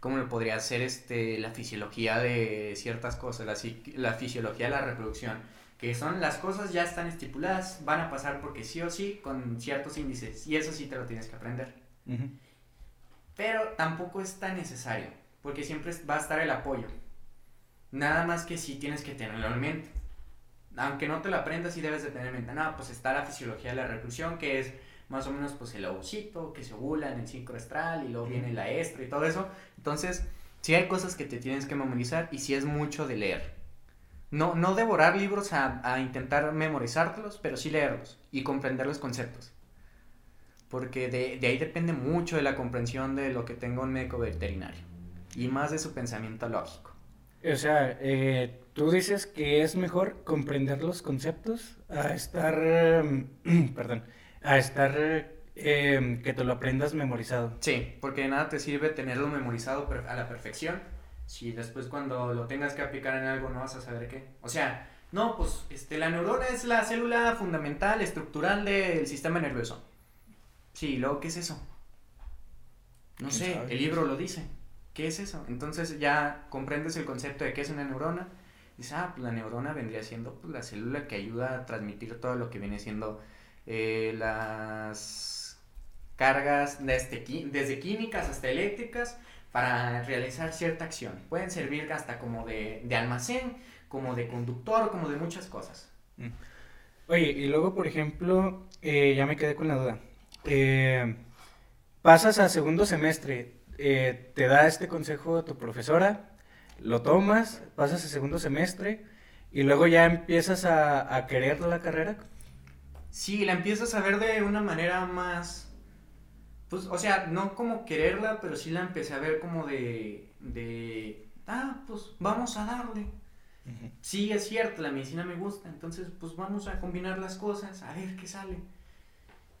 Como lo podría ser este, la fisiología de ciertas cosas, la, la fisiología de la reproducción, que son las cosas ya están estipuladas, van a pasar porque sí o sí con ciertos índices, y eso sí te lo tienes que aprender. Pero tampoco es tan necesario, porque siempre va a estar el apoyo. Nada más que sí tienes que tenerlo en mente aunque no te lo aprendas, sí debes de tener en mente, no, pues está la fisiología de la reproducción, que es más o menos pues el ovocito, que se ovula en el sincroestral y luego viene la estra y todo eso. Entonces, sí hay cosas que te tienes que memorizar y sí es mucho de leer. No, no devorar libros a, a intentar memorizártelos, pero sí leerlos y comprender los conceptos. Porque de, de ahí depende mucho de la comprensión de lo que tenga un médico veterinario y más de su pensamiento lógico. O sea, eh, tú dices que es mejor comprender los conceptos a estar, em, [clears throat] perdón, a estar em, que te lo aprendas memorizado. Sí, porque de nada te sirve tenerlo memorizado a la perfección si después cuando lo tengas que aplicar en algo no vas a saber qué. O sea, no, pues este, la neurona es la célula fundamental, estructural del sistema nervioso. Sí, luego, ¿qué es eso? No sé, el libro lo dice. ¿qué es eso? Entonces ya comprendes el concepto de qué es una neurona. Dices, ah, pues la neurona vendría siendo pues, la célula que ayuda a transmitir todo lo que viene siendo eh, las cargas desde, desde químicas hasta eléctricas para realizar cierta acción. Pueden servir hasta como de, almacén, como de conductor, como de muchas cosas. Mm. Oye, y luego, por ejemplo, eh, ya me quedé con la duda. Eh, pasas a segundo semestre, eh, te da este consejo tu profesora, lo tomas, pasas el segundo semestre y luego ya empiezas a, querer la carrera. Sí, la empiezas a ver de una manera más, pues, o sea, no como quererla, pero sí la empecé a ver como de, de, ah, pues vamos a darle. Sí, es cierto, la medicina me gusta, entonces pues vamos a combinar las cosas, a ver qué sale.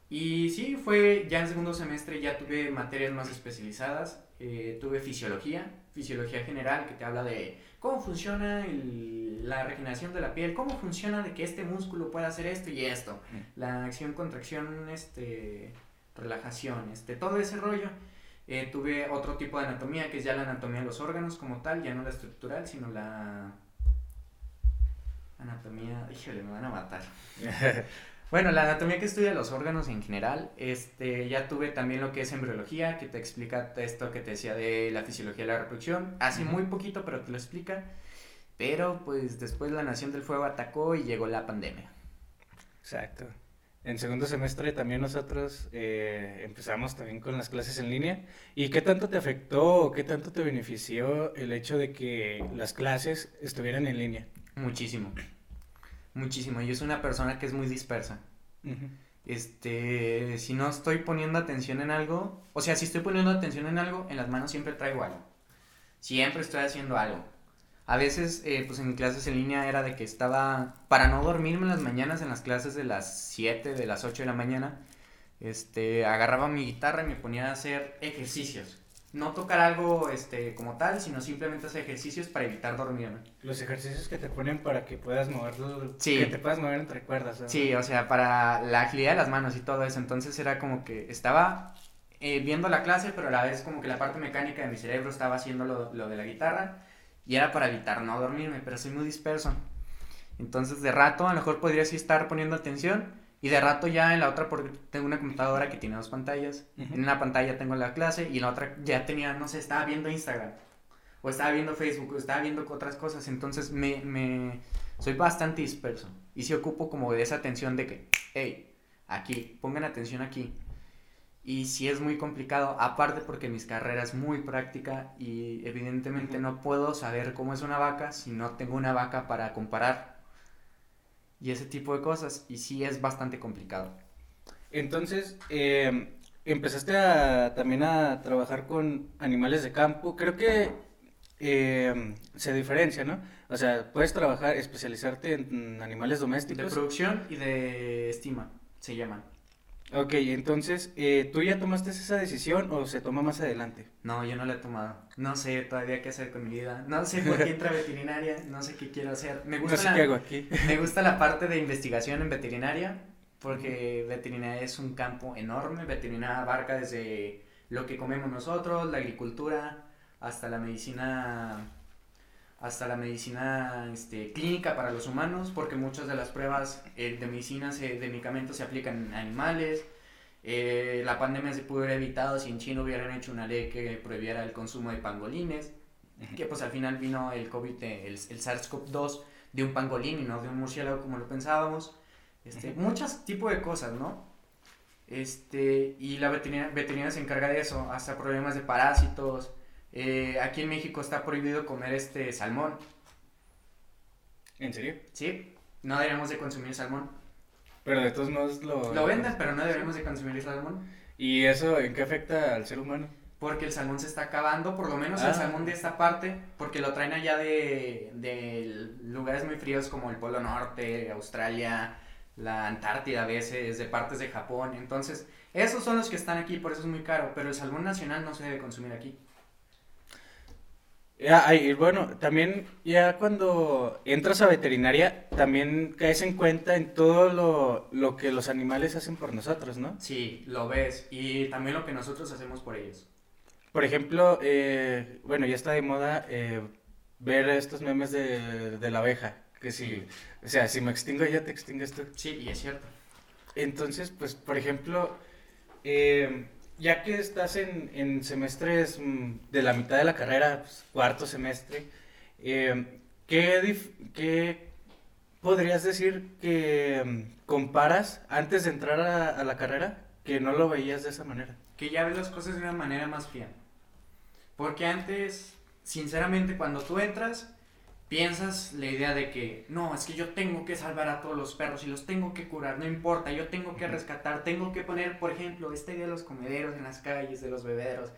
Y sí, fue ya en segundo semestre, ya tuve materias más especializadas. Eh, tuve fisiología, fisiología general, que te habla de cómo funciona la regeneración de la piel, cómo funciona de que este músculo pueda hacer esto y esto. Mm. La acción, contracción, este, relajación, este, todo ese rollo. Eh, tuve otro tipo de anatomía, que es ya la anatomía de los órganos como tal, ya no la estructural, sino la anatomía... Híjole, me van a matar. [laughs] Bueno, la anatomía que estudia los órganos en general, este, ya tuve también lo que es embriología, que te explica esto que te decía de la fisiología de la reproducción, hace muy poquito, pero te lo explica, pero pues después la Nación del Fuego atacó y llegó la pandemia. Exacto. En segundo semestre también nosotros eh, empezamos también con las clases en línea. ¿Y qué tanto te afectó o qué tanto te benefició el hecho de que las clases estuvieran en línea? Muchísimo. Muchísimo. Yo soy una persona que es muy dispersa. Este, si no estoy poniendo atención en algo, o sea, si estoy poniendo atención en algo, en las manos siempre traigo algo. Siempre estoy haciendo algo. A veces, eh, pues en clases en línea era de que estaba, para no dormirme en las mañanas, en las clases de las 7, de las 8 de la mañana, este, agarraba mi guitarra y me ponía a hacer ejercicios no tocar algo este, como tal, sino simplemente hacer ejercicios para evitar dormirme. Los ejercicios que te ponen para que puedas moverlo, sí. que te puedas mover entre cuerdas. Sí, o sea, para la agilidad de las manos y todo eso. Entonces era como que estaba eh, viendo la clase, pero a la vez como que la parte mecánica de mi cerebro estaba haciendo lo, lo de la guitarra y era para evitar no dormirme, pero soy muy disperso. Entonces de rato a lo mejor podría sí estar poniendo atención y de rato ya en la otra, porque tengo una computadora que tiene dos pantallas. En una pantalla tengo la clase y en la otra ya tenía, no sé, estaba viendo Instagram. O estaba viendo Facebook, o estaba viendo otras cosas. Entonces me, me soy bastante disperso. Y si ocupo como de esa atención de que, hey, aquí, pongan atención aquí. Y si es muy complicado, aparte porque mis carreras es muy práctica y evidentemente no puedo saber cómo es una vaca si no tengo una vaca para comparar y ese tipo de cosas. Y sí es bastante complicado. Entonces, eh, empezaste a, también a trabajar con animales de campo. Creo que eh, se diferencia, ¿no? O sea, puedes trabajar, especializarte en animales domésticos. De producción y de estima, se llaman. Ok, entonces, eh, ¿tú ya tomaste esa decisión o se toma más adelante? No, yo no la he tomado. No sé todavía qué hacer con mi vida. No sé por qué entra veterinaria. No sé qué quiero hacer. Me gusta no sé la, qué hago aquí. Me gusta la parte de [laughs] investigación en veterinaria. Porque veterinaria es un campo enorme. Veterinaria abarca desde lo que comemos nosotros, la agricultura, hasta la medicina hasta la medicina este, clínica para los humanos, porque muchas de las pruebas eh, de medicina, de medicamentos se aplican en animales. Eh, la pandemia se pudo haber evitado si en China hubieran hecho una ley que prohibiera el consumo de pangolines, que pues al final vino el COVID, el, el SARS-CoV-2 de un pangolín y no de un murciélago como lo pensábamos. Este, Muchos tipos de cosas, ¿no? Este, y la veterinaria, veterinaria se encarga de eso, hasta problemas de parásitos, eh, aquí en México está prohibido comer este salmón. ¿En serio? Sí, no deberíamos de consumir salmón. Pero de todos modos lo... Lo venden, pero no deberíamos de consumir salmón. ¿Y eso en qué afecta al ser humano? Porque el salmón se está acabando, por lo menos el Ah. salmón de esta parte, porque lo traen allá de, de lugares muy fríos como el Polo Norte, Australia, la Antártida a veces, de partes de Japón. Entonces, esos son los que están aquí, por eso es muy caro, pero el salmón nacional no se debe consumir aquí. Ya, ay, y bueno, también ya cuando entras a veterinaria, también caes en cuenta en todo lo, lo que los animales hacen por nosotros, ¿no? Sí, lo ves, y también lo que nosotros hacemos por ellos. Por ejemplo, eh, bueno, ya está de moda eh, ver estos memes de, de la abeja, que si, o sea, si me extingo ya te extingues tú. Sí, y es cierto. Entonces, pues, por ejemplo, eh, ya que estás en, en semestres mm, de la mitad de la carrera, pues, cuarto semestre, eh, ¿qué, qué podrías decir que mm, comparas antes de entrar a, a la carrera que no lo veías de esa manera? que ya ves las cosas de una manera más fría. Porque antes, sinceramente, cuando tú entras, piensas la idea de que, no, es que yo tengo que salvar a todos los perros y los tengo que curar, no importa, yo tengo que rescatar, tengo que poner, por ejemplo, esta idea de los comederos en las calles, de los bebederos.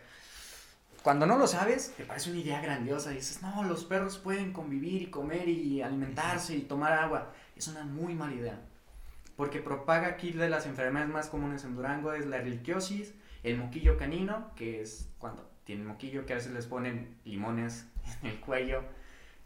Cuando no lo sabes, te parece una idea grandiosa. Dices, no, los perros pueden convivir y comer y alimentarse y tomar agua. Es una muy mala idea. Porque propaga aquí de las enfermedades más comunes en Durango es la erliquiosis, el moquillo canino, que es cuando tienen moquillo, que a veces les ponen limones en el cuello,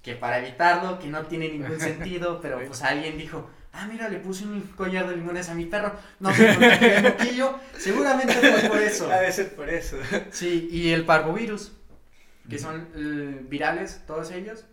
que para evitarlo, que no tiene ningún [laughs] sentido, pero pues alguien dijo, ah, mira, le puse un collar de limones a mi perro, no se contagió el moquillo, seguramente fue por eso. De ser por eso. Sí, y el parvovirus, que son eh, virales, todos ellos.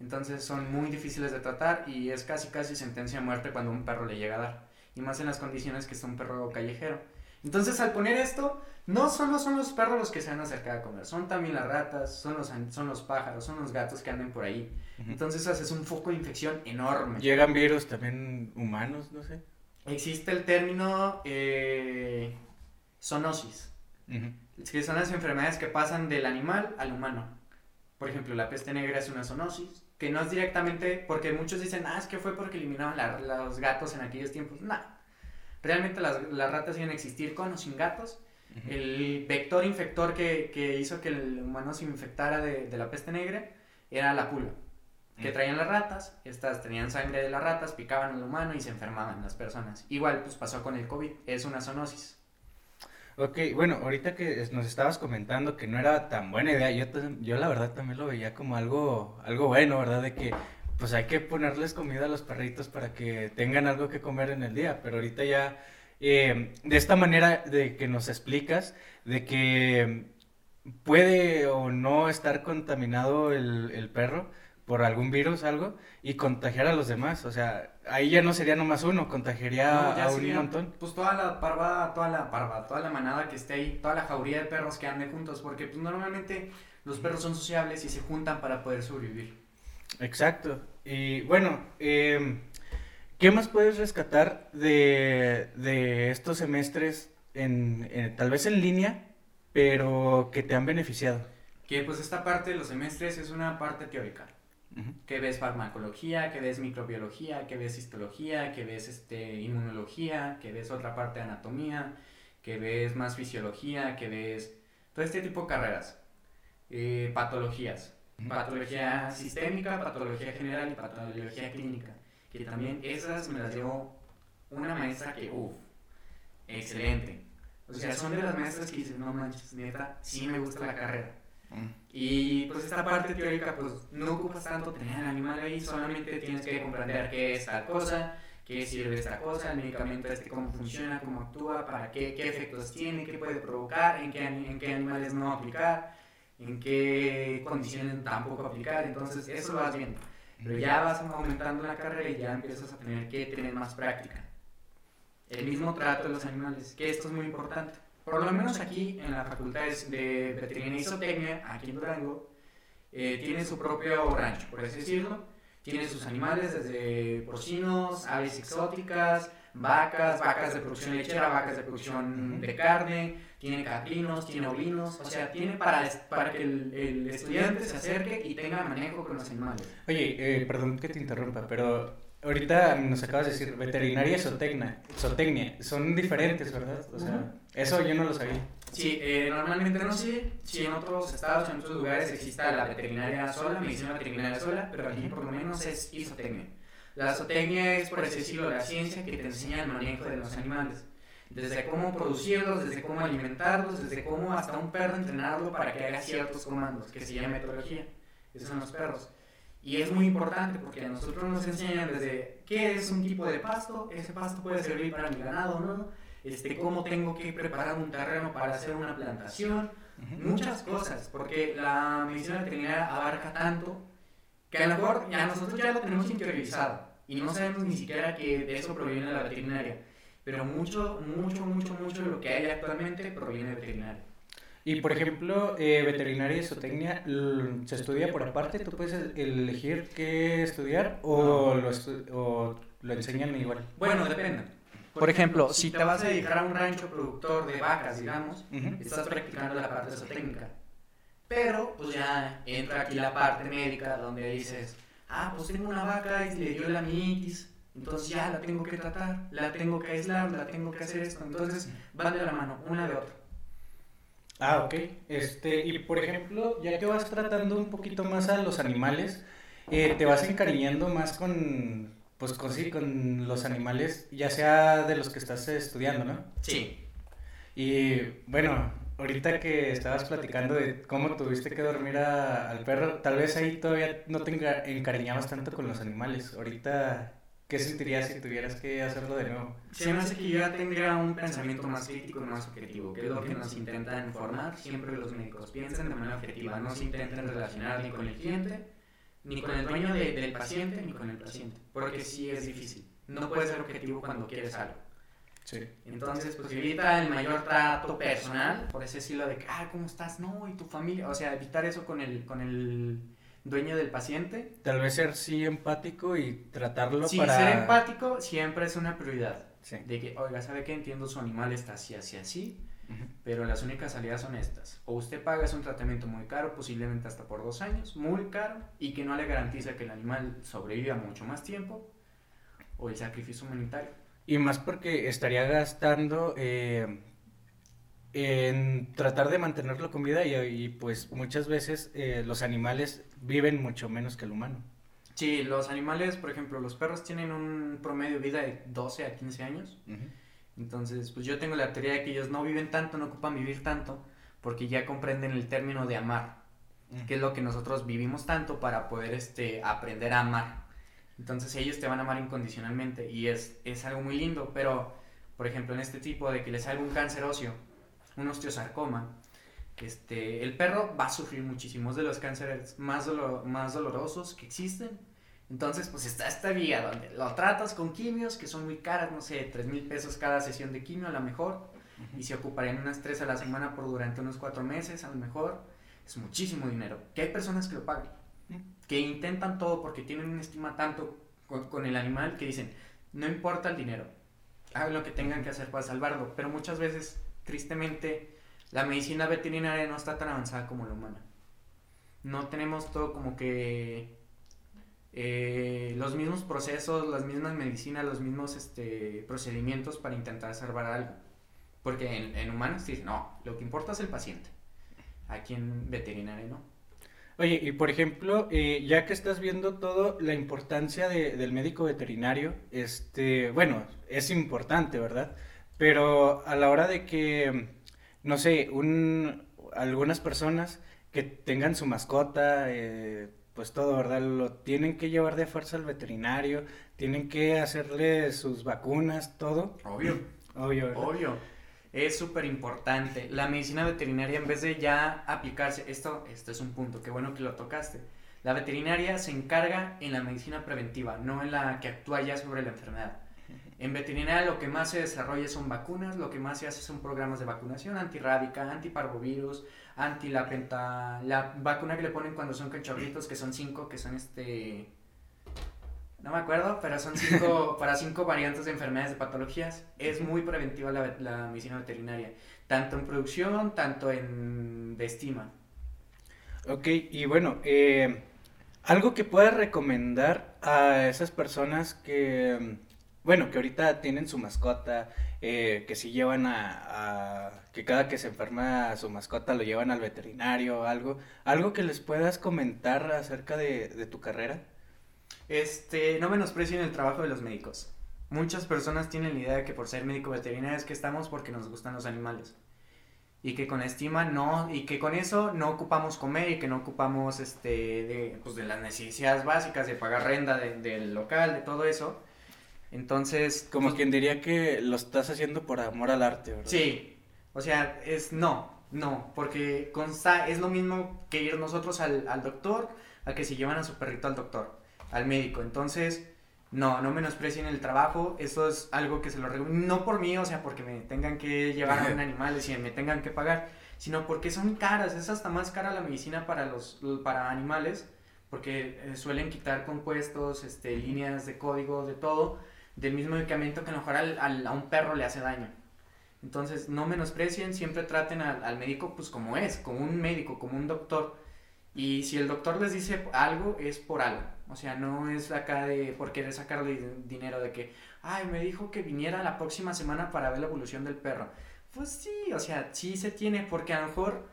Entonces son muy difíciles de tratar y es casi casi sentencia de muerte cuando un perro le llega a dar. Y más en las condiciones que es un perro callejero. Entonces al poner esto, no solo son los perros los que se van a acercar a comer, son también las ratas, son los, son los pájaros, son los gatos que anden por ahí. Entonces haces un foco de infección enorme. Llegan virus también humanos, no sé. Existe el término eh, zoonosis. que son las enfermedades que pasan del animal al humano. Por ejemplo, la peste negra es una zoonosis, que no es directamente, porque muchos dicen, ah, es que fue porque eliminaron la- los gatos en aquellos tiempos. No, realmente las, las ratas iban a existir con o sin gatos. El vector infector que, que hizo que el humano se infectara de, de la peste negra era la pulga, que traían las ratas, estas tenían sangre de las ratas, picaban al humano y se enfermaban las personas. Igual, pues pasó con el COVID, es una zoonosis. Ok, bueno, ahorita que nos estabas comentando que no era tan buena idea, yo, yo la verdad también lo veía como algo, algo bueno, ¿verdad? De que pues hay que ponerles comida a los perritos para que tengan algo que comer en el día, pero ahorita ya, eh, de esta manera de que nos explicas, de que puede o no estar contaminado el, el perro por algún virus, algo, y contagiar a los demás, o sea, ahí ya no sería nomás uno, contagiaría No, a un montón. Pues toda la parva, toda la parva, toda la manada que esté ahí, toda la jauría de perros que anden juntos, porque pues normalmente los perros son sociables y se juntan para poder sobrevivir. Exacto. Y bueno, em, ¿qué más puedes rescatar de, de estos semestres, en, en- tal vez en línea, pero que te han beneficiado? Que pues esta parte de los semestres es una parte teórica, que ves farmacología, que ves microbiología, que ves histología, que ves este, inmunología, que ves otra parte de anatomía, que ves más fisiología, que ves todo este tipo de carreras. Eh, patologías. Patología sistémica, patología general y patología clínica. Que también esas me las dio una maestra que, uff, excelente. O sea, son de las maestras que dicen, no manches, neta, sí me gusta la carrera. Y pues esta parte teórica, pues no ocupas tanto tener el animal ahí, solamente tienes que comprender qué es tal cosa, qué sirve esta cosa, el medicamento este, cómo funciona, cómo actúa, para qué, qué efectos tiene, qué puede provocar, en qué, en qué animales no aplicar, en qué condiciones tampoco aplicar, entonces eso lo vas viendo. Pero ya vas aumentando la carrera y ya empiezas a tener que tener más práctica. El mismo trato de los animales, que esto es muy importante por lo menos aquí en la Facultad de Veterinaria y Zootecnia, aquí en Durango, eh, tiene su propio rancho, por así decirlo. Tiene sus animales desde porcinos, aves exóticas, vacas, vacas de producción lechera, vacas de producción de carne, tiene caprinos, tiene ovinos, o sea, tiene para, para que el, el estudiante se acerque y tenga manejo con los animales. Oye, eh, perdón que te interrumpa, pero ahorita nos acabas de decir veterinaria y zootecnia, zootecnia, son diferentes, ¿verdad? O sea, eso yo no lo sabía. Sí, eh, normalmente no sé si en otros estados, en otros lugares existe la veterinaria sola, medicina veterinaria sola, pero aquí por lo menos es isotecnia. La zootecnia es, por así decirlo, la ciencia que te enseña el manejo de los animales. Desde cómo producirlos, desde cómo alimentarlos, desde cómo hasta un perro entrenarlo para que haga ciertos comandos, que se llama metodología. Esos son los perros. Y es muy importante porque a nosotros nos enseñan desde qué es un tipo de pasto, ese pasto puede servir para mi ganado, ¿no? Este, cómo tengo que preparar un terreno para hacer una plantación, muchas cosas, porque la medicina veterinaria abarca tanto que a lo mejor ya nosotros ya lo tenemos interiorizado y no sabemos ni siquiera que de eso proviene la veterinaria, pero mucho, mucho, mucho, mucho de lo que hay actualmente proviene de veterinaria. Y por ejemplo, eh, veterinaria y zootecnia se estudia por aparte, tú puedes elegir qué estudiar o lo, o lo enseñan igual. Bueno, depende. Por ejemplo, si te vas a dedicar a un rancho productor de vacas, digamos, estás practicando la parte zootécnica. Pero, pues ya entra aquí la parte médica donde dices, ah, pues tengo una vaca y le dio la mitis, entonces ya la tengo que tratar, la tengo que aislar, la tengo que hacer esto. Entonces van de la mano, una de otra. Ah, ok. Este, y por ejemplo, ya que vas tratando un poquito más a los animales, eh, te vas encariñando más con, pues con, sí, con los animales, ya sea de los que estás estudiando, ¿no? Sí. Y bueno, ahorita que estabas platicando de cómo tuviste que dormir al perro, tal vez ahí todavía no te encariñabas tanto con los animales. Ahorita ¿Qué sentirías si tuvieras que hacerlo de nuevo? Se me hace que yo ya tendría un pensamiento más crítico y más objetivo, que es lo que nos intentan informar siempre los médicos. Piensen de manera objetiva, no se intenten relacionar ni con el cliente, ni con el dueño del paciente, ni con el paciente, porque sí es difícil. No puedes ser objetivo cuando quieres algo. Sí. Entonces, pues evita el mayor trato personal, por ese estilo de que, ah, ¿cómo estás? No, y tu familia, o sea, evitar eso con el, con el dueño del paciente. Tal vez ser sí empático y tratarlo sí, para... ser empático siempre es una prioridad. De que, oiga, ¿sabe qué? Entiendo su animal está así, así, así, pero las únicas salidas son estas. O usted paga es un tratamiento muy caro, posiblemente hasta por dos años, muy caro, y que no le garantiza que el animal sobreviva mucho más tiempo, o el sacrificio humanitario. Y más porque estaría gastando... Eh, en tratar de mantenerlo con vida y, pues muchas veces eh, los animales viven mucho menos que el humano. Sí, los animales, por ejemplo, los perros tienen un promedio de vida de 12 a 15 años. Entonces, pues yo tengo la teoría de que ellos no viven tanto, no ocupan vivir tanto, porque ya comprenden el término de amar, que es lo que nosotros vivimos tanto para poder este, aprender a amar. Entonces ellos te van a amar incondicionalmente y es, es algo muy lindo, pero, por ejemplo, en este tipo de que les salga un cáncer óseo, un osteosarcoma, este, el perro va a sufrir muchísimos de los cánceres más, más dolorosos que existen. Entonces, pues está esta vía donde lo tratas con quimios que son muy caras, no sé, 3 mil pesos cada sesión de quimio a lo mejor, y se ocuparían unas 3 a la semana por durante unos 4 meses a lo mejor. Es muchísimo dinero. Que hay personas que lo pagan, que intentan todo porque tienen una estima tanto con, con el animal que dicen, no importa el dinero, hagan lo que tengan que hacer para salvarlo, pero muchas veces tristemente, la medicina veterinaria no está tan avanzada como la humana. No tenemos todo como que eh, los mismos procesos, las mismas medicinas, los mismos este, procedimientos para intentar salvar algo. Porque en, en humanos dicen, no, lo que importa es el paciente. Aquí en veterinaria no. Oye, y por ejemplo, eh, ya que estás viendo todo, la importancia de- del médico veterinario, este, bueno, es importante, ¿verdad? Pero a la hora de que, no sé, un, algunas personas que tengan su mascota, eh, pues todo, ¿verdad? Lo tienen que llevar de fuerza al veterinario, tienen que hacerle sus vacunas, todo, Obvio. obvio, ¿verdad? Obvio. Es súper importante. La medicina veterinaria, en vez de ya aplicarse, esto, esto es un punto, qué bueno que lo tocaste. La veterinaria se encarga en la medicina preventiva, no en la que actúa ya sobre la enfermedad. En veterinaria lo que más se desarrolla son vacunas, lo que más se hace son programas de vacunación antirrábica, antiparvovirus, anti la penta, la vacuna que le ponen cuando son cachorritos, que son cinco, que son este, no me acuerdo, pero son cinco, [laughs] para cinco variantes de enfermedades de patologías. Es muy preventiva la, la medicina veterinaria, tanto en producción, tanto en de estima. Ok, y bueno, eh, algo que puedas recomendar a esas personas que, bueno, que ahorita tienen su mascota, eh, que si llevan a, a- que cada que se enferma su mascota lo llevan al veterinario, algo, algo que les puedas comentar acerca de, tu carrera. Este, no menosprecien el trabajo de los médicos. Muchas personas tienen la idea de que por ser médico veterinario es que estamos porque nos gustan los animales. Y que con estima no, y que con eso no ocupamos comer y que no ocupamos este de, pues de las necesidades básicas, de pagar renta de- del local, de todo eso. Entonces, Como pues, quien diría que lo estás haciendo por amor al arte, ¿verdad? Sí, o sea, es no, no, porque consta, es lo mismo que ir nosotros al, al doctor a que si llevan a su perrito al doctor, al médico. Entonces, no, no menosprecien el trabajo, eso es algo que se lo no por mí, o sea, porque me tengan que llevar a un [laughs] animal y me tengan que pagar, sino porque son caras, es hasta más cara la medicina para los para animales, porque eh, suelen quitar compuestos, este, líneas de código, de todo, del mismo medicamento que a lo mejor al- al- a un perro le hace daño. Entonces, no menosprecien, siempre traten al, al médico pues como es, como un médico, como un doctor. Y si el doctor les dice algo, es por algo. O sea, no es acá de por querer sacarle di- dinero de que, ay, me dijo que viniera la próxima semana para ver la evolución del perro. Pues sí, o sea, sí se tiene, porque a lo mejor,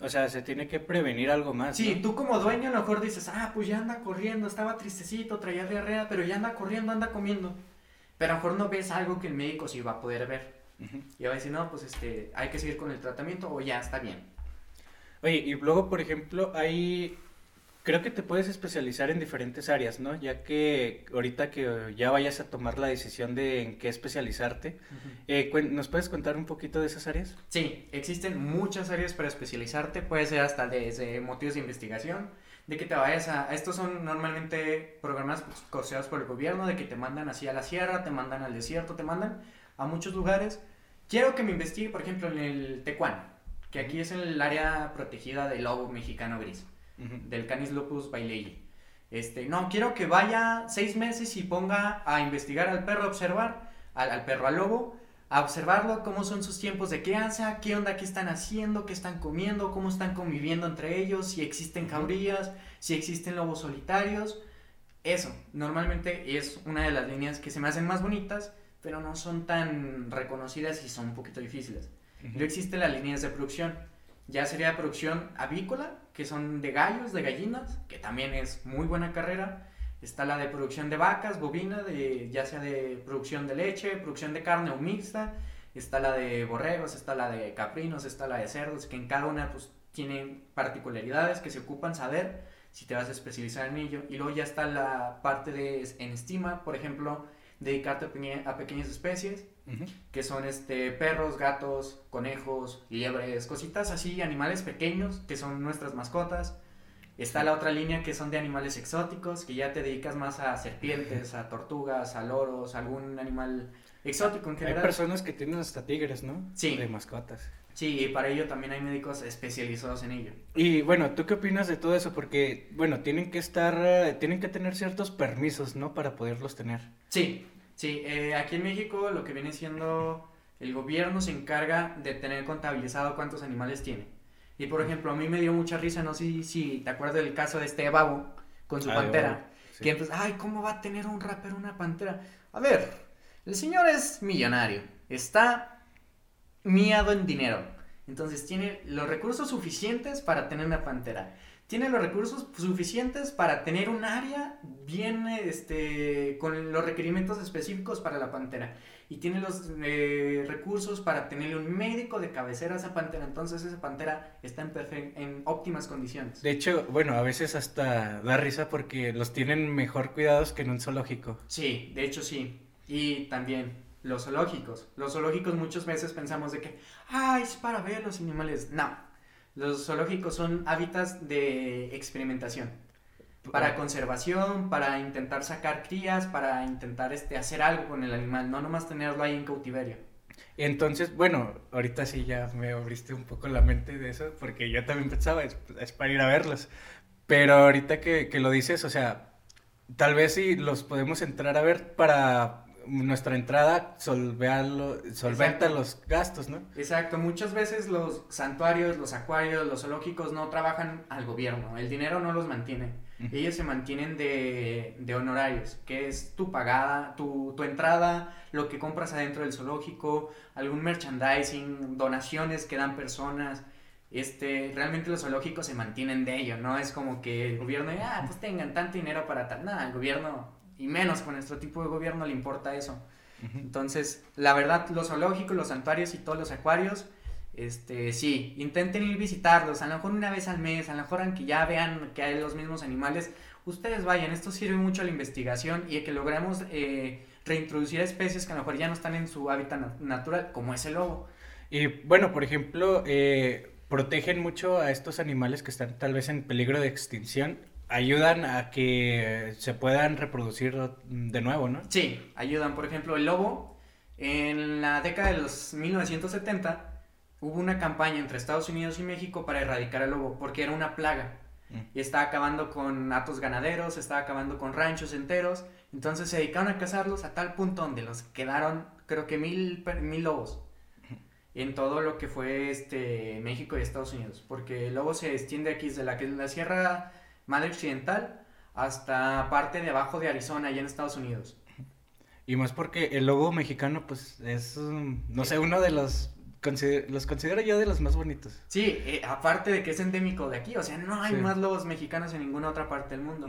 O sea, se tiene que prevenir algo más, sí, ¿no? tú como dueño a lo mejor dices, ah, pues ya anda corriendo, estaba tristecito, traía diarrea, pero ya anda corriendo, anda comiendo. Pero a lo mejor no ves algo que el médico sí va a poder ver. Ujú. Y va a decir, no, pues este, hay que seguir con el tratamiento o ya está bien. Oye, y luego, por ejemplo, hay, creo que te puedes especializar en diferentes áreas, ¿no? Ya que ahorita que ya vayas a tomar la decisión de en qué especializarte, eh, cuen- ¿nos puedes contar un poquito de esas áreas? Sí, existen muchas áreas para especializarte, puede ser hasta desde motivos de investigación, de que te vayas a... Estos son normalmente programas pues, costeados por el gobierno, de que te mandan así a la sierra, te mandan al desierto, te mandan a muchos lugares. Quiero que me investigue, por ejemplo, en el Tecuán, que aquí es el área protegida del lobo mexicano gris. Del Canis lupus bailei. Este, no, quiero que vaya seis meses y ponga a investigar al perro, a observar, al, al perro, al lobo, a observarlo, cómo son sus tiempos de crianza, qué onda, qué están haciendo, qué están comiendo, cómo están conviviendo entre ellos, si existen jaurías, si existen lobos solitarios. Eso, normalmente es una de las líneas que se me hacen más bonitas, pero no son tan reconocidas y son un poquito difíciles. Luego existen las líneas de producción. Ya sería producción avícola, que son de gallos, de gallinas, que también es muy buena carrera. Está la de producción de vacas, bovina, de, ya sea de producción de leche, producción de carne o mixta. Está la de borregos, está la de caprinos, está la de cerdos, que en cada una pues tienen particularidades que se ocupan saber si te vas a especializar en ello. Y luego ya está la parte de en estima, por ejemplo, dedicarte a, peque- a pequeñas especies que son este perros, gatos, conejos, liebres, cositas así, animales pequeños que son nuestras mascotas. Está la otra línea que son de animales exóticos, que ya te dedicas más a serpientes, a tortugas, a loros, algún animal exótico en Hay general. personas que tienen hasta tigres, ¿no? Sí. De mascotas. Sí, y para ello también hay médicos especializados en ello. Y bueno, ¿tú qué opinas de todo eso? Porque, bueno, tienen que estar, eh, tienen que tener ciertos permisos, ¿no? Para poderlos tener. Sí, sí, eh, aquí en México lo que viene siendo el gobierno se encarga de tener contabilizado cuántos animales tiene. Y por ejemplo, a mí me dio mucha risa, no sé si, si te acuerdas del caso de este babo con su Ah, pantera. Sí. Que entonces, ay, ¿cómo va a tener un rapero una pantera? A ver, el señor es millonario, está miado en dinero. Entonces tiene los recursos suficientes para tener una pantera. Tiene los recursos suficientes para tener un área bien, este, con los requerimientos específicos para la pantera. Y tiene los eh, recursos para tenerle un médico de cabecera a esa pantera. Entonces esa pantera está en, en óptimas condiciones. De hecho, bueno, a veces hasta da risa porque los tienen mejor cuidados que en un zoológico. Sí, de hecho sí. Y también los zoológicos. Los zoológicos muchas veces pensamos de que, ay, es para ver los animales. No, los zoológicos son hábitats de experimentación. Para conservación, para intentar sacar crías, para intentar este, hacer algo con el animal, no nomás tenerlo ahí en cautiverio. Entonces, bueno, ahorita sí ya me abriste un poco la mente de eso, porque yo también pensaba, es, para ir a verlos. Pero ahorita que, que, lo dices, o sea, tal vez sí los podemos entrar a ver para nuestra entrada solventa los gastos, ¿no? Exacto, muchas veces los santuarios, los acuarios, los zoológicos no trabajan al gobierno, el dinero no los mantiene, ellos se mantienen de, de, honorarios, que es tu pagada, tu, tu entrada, lo que compras adentro del zoológico, algún merchandising, donaciones que dan personas, este, realmente los zoológicos se mantienen de ello, no es como que el gobierno, ah, pues tengan tanto dinero para tal, nada, el gobierno y menos con nuestro tipo de gobierno le importa eso. Entonces, la verdad, los zoológicos, los santuarios y todos los acuarios, este, sí, intenten ir visitarlos, a lo mejor una vez al mes, a lo mejor aunque ya vean que hay los mismos animales, ustedes vayan, esto sirve mucho a la investigación y a que logremos eh, reintroducir especies que a lo mejor ya no están en su hábitat natural, como es el lobo. Y bueno, por ejemplo, eh, protegen mucho a estos animales que están tal vez en peligro de extinción ayudan a que se puedan reproducir de nuevo, ¿no? Sí, ayudan. Por ejemplo, el lobo, en la década de los 1970, hubo una campaña entre Estados Unidos y México para erradicar el lobo, porque era una plaga. Mm. Y estaba acabando con atos ganaderos, estaba acabando con ranchos enteros. Entonces se dedicaron a cazarlos a tal punto donde los quedaron, creo que mil, mil lobos [laughs] en todo lo que fue este México y Estados Unidos, porque el lobo se extiende aquí desde la, la Sierra Madre Occidental hasta parte de abajo de Arizona, allá en Estados Unidos. Y más porque el lobo mexicano, pues, es, no sé, uno de los, los considero yo de los más bonitos. Sí, eh, aparte de que es endémico de aquí, o sea, no hay más lobos mexicanos en ninguna otra parte del mundo.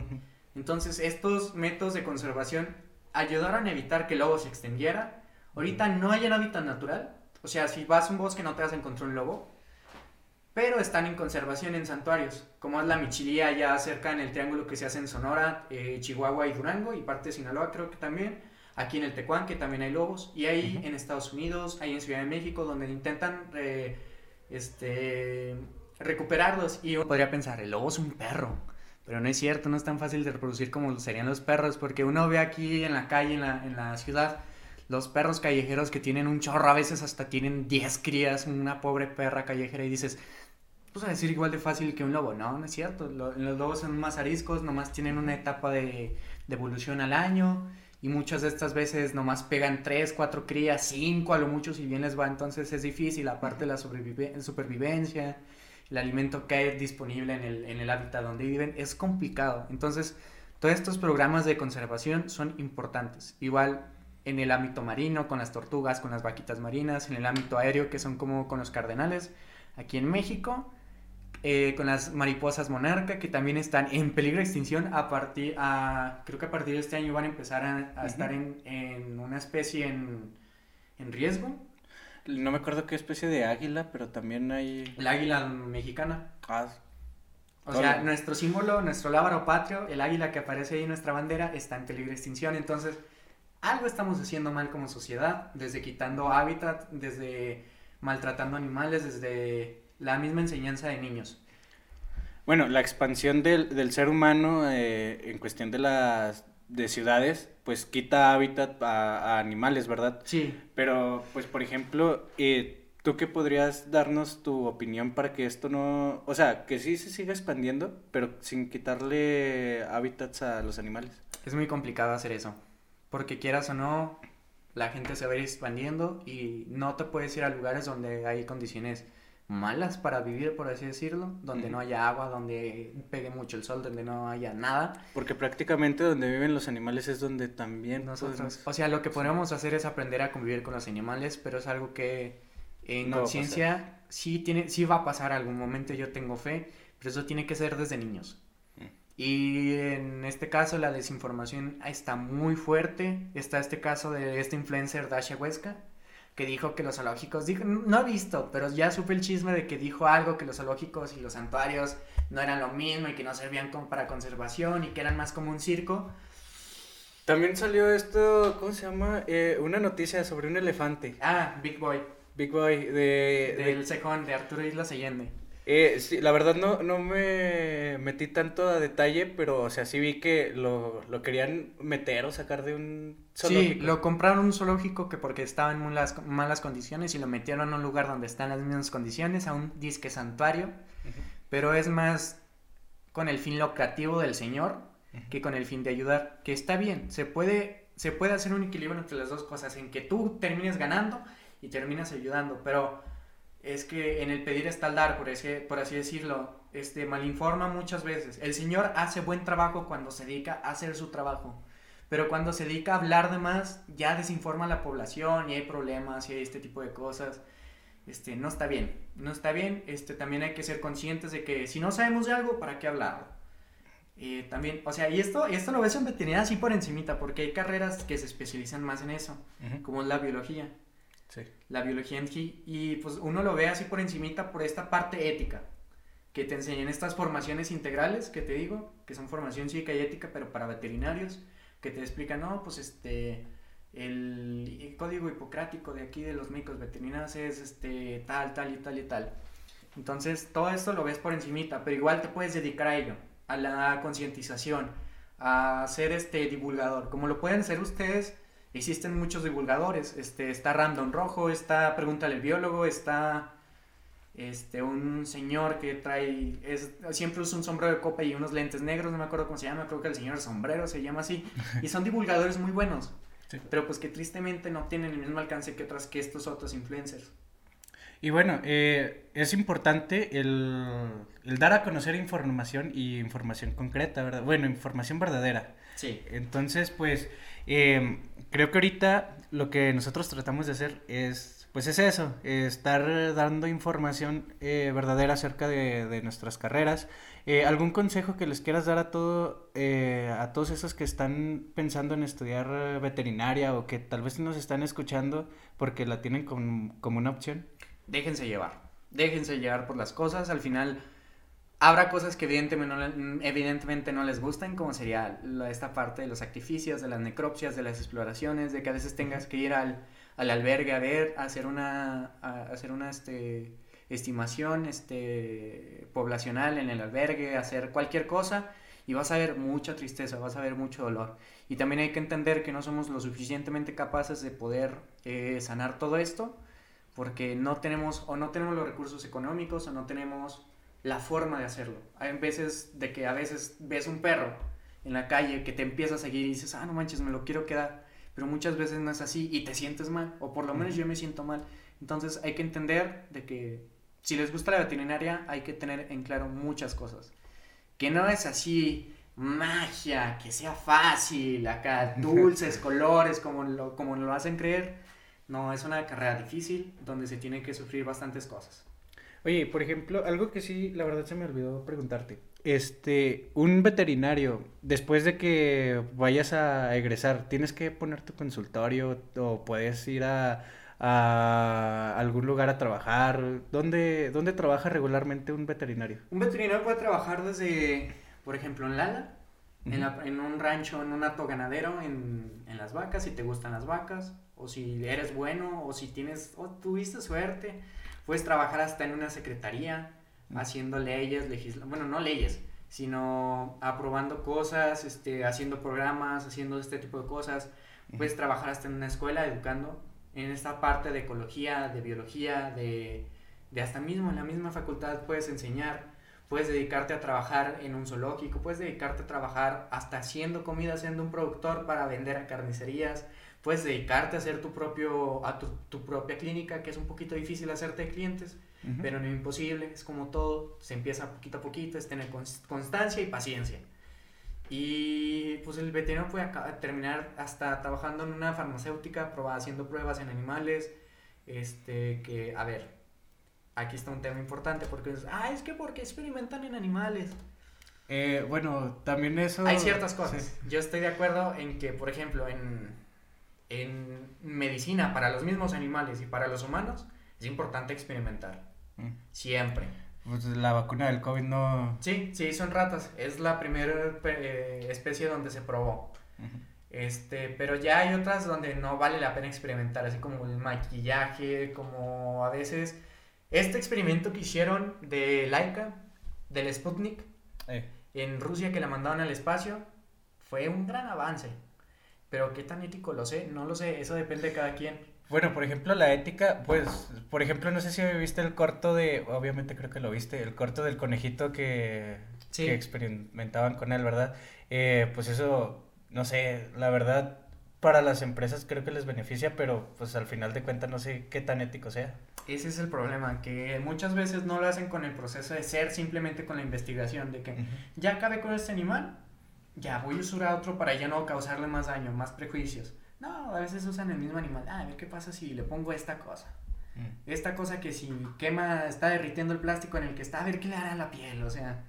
Entonces, estos métodos de conservación ayudaron a evitar que el lobo se extendiera. Ahorita no hay un hábitat natural, o sea, si vas a un bosque no te vas a encontrar un lobo, pero están en conservación en santuarios, como es la Michilía ya cerca en el triángulo que se hace en Sonora, eh, Chihuahua y Durango, y parte de Sinaloa creo que también, aquí en el Tecuán que también hay lobos, y ahí en Estados Unidos, ahí en Ciudad de México, donde intentan eh, este, recuperarlos, y uno podría pensar, el lobo es un perro, pero no es cierto, no es tan fácil de reproducir como serían los perros, porque uno ve aquí en la calle, en la, en la ciudad, los perros callejeros que tienen un chorro, a veces hasta tienen 10 crías, una pobre perra callejera, y dices, pues a decir igual de fácil que un lobo, no, no es cierto, los lobos son más ariscos, nomás tienen una etapa de, evolución al año y muchas de estas veces nomás pegan tres, cuatro crías, cinco a lo mucho si bien les va, entonces es difícil, aparte de la supervivencia, el alimento que hay disponible en el, en el hábitat donde viven, es complicado, entonces todos estos programas de conservación son importantes, igual en el ámbito marino, con las tortugas, con las vaquitas marinas, en el ámbito aéreo, que son como con los cardenales, aquí en México, eh, con las mariposas monarca, que también están en peligro de extinción a partir, a, creo que a partir de este año van a empezar a, estar en, en, una especie en, en, riesgo. No me acuerdo qué especie de águila, pero también hay... La águila mexicana. Ah. O sea, nuestro símbolo, nuestro lábaro patrio, el águila que aparece ahí en nuestra bandera, está en peligro de extinción. Entonces, algo estamos haciendo mal como sociedad, desde quitando hábitat, desde maltratando animales, desde la misma enseñanza de niños. Bueno, la expansión del, ser humano eh, en cuestión de las de ciudades, pues quita hábitat a, animales, ¿verdad? Sí. Pero, pues, por ejemplo, eh, ¿tú qué podrías darnos tu opinión para que esto no, o sea, que sí se siga expandiendo, pero sin quitarle hábitats a los animales? Es muy complicado hacer eso, porque quieras o no, la gente se va a ir expandiendo y no te puedes ir a lugares donde hay condiciones malas para vivir, por así decirlo, donde no haya agua, donde pegue mucho el sol, donde no haya nada. Porque prácticamente donde viven los animales es donde también nosotros... O sea, lo que podemos hacer es aprender a convivir con los animales, pero es algo que En No conciencia, sí, tiene, sí va a pasar algún momento, yo tengo fe, pero eso tiene que ser desde niños. Y en este caso la desinformación está muy fuerte. Está este caso de este influencer Dasha Huesca, que dijo que los zoológicos, dijo, no he visto, pero ya supe el chisme de que dijo algo que los zoológicos y los santuarios no eran lo mismo y que no servían como para conservación y que eran más como un circo. También salió esto, ¿cómo se llama? Eh, una noticia sobre un elefante. Ah, Big Boy, Big Boy, de... de- del cejón de Arturo Islas Allende. Eh, sí, la verdad no, no me metí tanto a detalle, pero, o sea, sí vi que lo, lo querían meter o sacar de un Sí, zoológico. lo compraron un zoológico que porque estaba en malas, malas condiciones y lo metieron a un lugar donde están las mismas condiciones, a un disque santuario, pero es más con el fin lucrativo del señor que con el fin de ayudar, que está bien, se puede, se puede hacer un equilibrio entre las dos cosas, en que tú termines ganando y terminas ayudando, pero es que en el pedir está el dar, por así, por así decirlo, este malinforma muchas veces. El señor hace buen trabajo cuando se dedica a hacer su trabajo, pero cuando se dedica a hablar de más, ya desinforma a la población y hay problemas y hay este tipo de cosas. Este, no está bien, no está bien, este, también hay que ser conscientes de que si no sabemos de algo, ¿para qué hablarlo? Eh, también, o sea, y esto, esto lo ves en veterinaria así por encimita, porque hay carreras que se especializan más en eso, como es la biología Sí. la biología en sí, y pues uno lo ve así por encimita por esta parte ética, que te enseñan estas formaciones integrales que te digo, que son formación cívica y ética, pero para veterinarios, que te explican, no, pues este, el, el código hipocrático de aquí de los médicos veterinarios es este, tal, tal y tal y tal. Entonces, todo esto lo ves por encimita, pero igual te puedes dedicar a ello, a la concientización, a ser este divulgador, como lo pueden ser ustedes existen muchos divulgadores. Este, está Random Rojo, está Pregúntale al biólogo, está este, un señor que trae, es, siempre usa un sombrero de copa y unos lentes negros, no me acuerdo cómo se llama, creo que el señor sombrero se llama así. Y son divulgadores muy buenos, Sí. pero pues que tristemente no tienen el mismo alcance que otras que estos otros influencers. Y bueno, eh, es importante el, el dar a conocer información y información concreta, ¿verdad? Bueno, información verdadera. Sí. Entonces, pues, eh, creo que ahorita lo que nosotros tratamos de hacer es, pues es eso, estar dando información eh, verdadera acerca de, de nuestras carreras. Eh, ¿Algún consejo que les quieras dar a todo, eh, a todos esos que están pensando en estudiar veterinaria o que tal vez nos están escuchando porque la tienen como, como una opción? Déjense llevar, déjense llevar por las cosas, al final habrá cosas que evidentemente no, le- evidentemente no les gusten, como sería la- esta parte de los sacrificios, de las necropsias, de las exploraciones, de que a veces tengas que ir al, al albergue a ver, a hacer una, a hacer una este, estimación este, poblacional en el albergue, hacer cualquier cosa. Y vas a ver mucha tristeza, vas a ver mucho dolor. Y también hay que entender que no somos lo suficientemente capaces de poder eh, sanar todo esto porque no tenemos o no tenemos los recursos económicos o no tenemos la forma de hacerlo. Hay veces de que a veces ves un perro en la calle que te empieza a seguir y dices, ah, no manches, me lo quiero quedar, pero muchas veces no es así y te sientes mal, o por lo menos yo me siento mal. Entonces hay que entender de que si les gusta la veterinaria hay que tener en claro muchas cosas. Que no es así magia, que sea fácil, acá [laughs] dulces, colores, como lo, como lo hacen creer. No, es una carrera difícil donde se tiene que sufrir bastantes cosas. Oye, por ejemplo, algo que sí, la verdad se me olvidó preguntarte. Este, un veterinario, después de que vayas a egresar, ¿tienes que poner tu consultorio o puedes ir a, a algún lugar a trabajar? ¿Dónde, dónde trabaja regularmente un veterinario? Un veterinario puede trabajar desde, por ejemplo, en Lala, en, la- en un rancho, en un hato ganadero, en, en las vacas, si te gustan las vacas, o si eres bueno, o si tienes, o tuviste suerte, puedes trabajar hasta en una secretaría, Mm. haciendo leyes, legisla bueno, no leyes, sino aprobando cosas, este, haciendo programas, haciendo este tipo de cosas. Puedes trabajar hasta en una escuela educando en esta parte de ecología, de biología, de, de hasta mismo en la misma facultad puedes enseñar, puedes dedicarte a trabajar en un zoológico, puedes dedicarte a trabajar hasta haciendo comida, siendo un productor para vender a carnicerías, puedes dedicarte a hacer tu, propio, a tu, tu propia clínica, que es un poquito difícil hacerte de clientes, pero no imposible, es como todo, se empieza poquito a poquito, es tener cons- constancia y paciencia. Y pues el veterinario puede terminar hasta trabajando en una farmacéutica, proba- haciendo pruebas en animales, Este, que, a ver, aquí está un tema importante porque es, ah, es que porque experimentan en animales. Eh, bueno, también eso... Hay ciertas cosas. Yo estoy de acuerdo en que, por ejemplo, en, en medicina para los mismos animales y para los humanos, es importante experimentar. Mm. Siempre. Pues la vacuna del COVID no... Sí, sí, son ratas. Es la primera eh, especie donde se probó. Ujú. Este, pero ya hay otras donde no vale la pena experimentar, así como el maquillaje, como a veces este experimento que hicieron de Laika, del Sputnik, Eh, en Rusia que la mandaron al espacio, fue un gran avance. Pero qué tan ético lo sé, no lo sé, eso depende de cada quien. Bueno, por ejemplo, la ética, pues, por ejemplo, no sé si viste el corto de, obviamente creo que lo viste, el corto del conejito que, Sí. que experimentaban con él, ¿verdad? Eh, pues eso, no sé, la verdad, para las empresas creo que les beneficia, pero pues al final de cuentas no sé qué tan ético sea. Ese es el problema, que muchas veces no lo hacen con el proceso de ser, simplemente con la investigación, de que Ujú. ya acabé con este animal, ya voy a usar a otro para ya no causarle más daño, más prejuicios. No, a veces usan el mismo animal. Ah, a ver qué pasa si le pongo esta cosa. Mm. Esta cosa que si quema, está derritiendo el plástico en el que está, a ver qué le hará a la piel, o sea,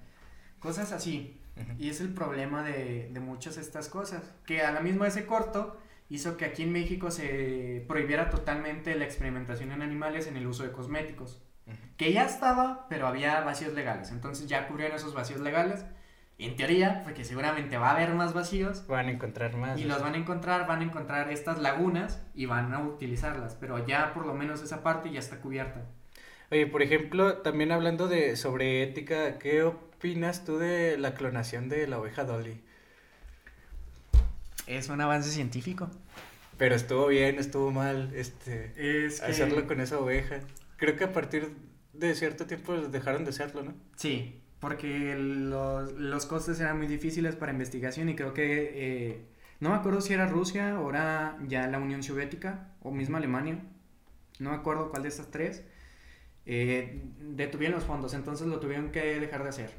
cosas así. Ujú. Y es el problema de, de muchas de estas cosas. Que a la misma ese corto hizo que aquí en México se prohibiera totalmente la experimentación en animales en el uso de cosméticos. Que ya estaba, pero había vacíos legales. Entonces ya cubrieron esos vacíos legales. En teoría, porque seguramente va a haber más vacíos. Van a encontrar más. Y los van a encontrar, van a encontrar estas lagunas y van a utilizarlas. Pero ya por lo menos esa parte ya está cubierta. Oye, por ejemplo, también hablando de sobre ética, ¿qué opinas tú de la clonación de la oveja Dolly? Es un avance científico. Pero estuvo bien, estuvo mal, este, Es que... hacerlo con esa oveja. Creo que a partir de cierto tiempo dejaron de hacerlo, ¿no? Sí, porque los, los costes eran muy difíciles para investigación y creo que, eh, no me acuerdo si era Rusia o era ya la Unión Soviética o misma Alemania, no me acuerdo cuál de estas tres, eh, detuvieron los fondos, entonces lo tuvieron que dejar de hacer.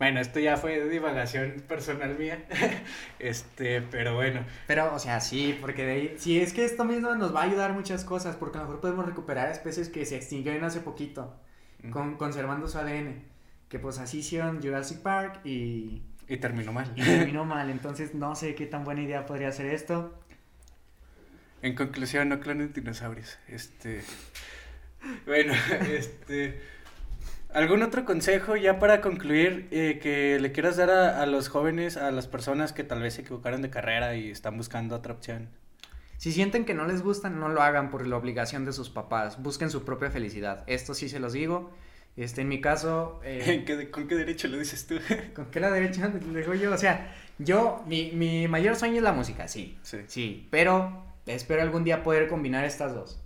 Bueno, esto ya fue divagación personal mía, [laughs] este, pero bueno, Pero, o sea, sí, porque de ahí, sí, es que esto mismo nos va a ayudar muchas cosas, porque a lo mejor podemos recuperar especies que se extinguieron hace poquito, con, conservando su ADN, que pues así hicieron Jurassic Park y... y terminó mal. Y terminó [laughs] mal, entonces no sé qué tan buena idea podría ser esto. En conclusión, no clonen dinosaurios. Este. Bueno, [laughs] este. ¿Algún otro consejo ya para concluir eh, que le quieras dar a, a los jóvenes, a las personas que tal vez se equivocaron de carrera y están buscando otra opción? Si sienten que no les gustan, no lo hagan por la obligación de sus papás. Busquen su propia felicidad. Esto sí se los digo. Este, en mi caso, eh, ¿En [laughs] qué- ¿Con qué derecho lo dices tú? [laughs] ¿con qué la derecha le [laughs] digo yo? O sea, yo, mi, mi mayor sueño es la música, sí. Sí. Sí, pero espero algún día poder combinar estas dos.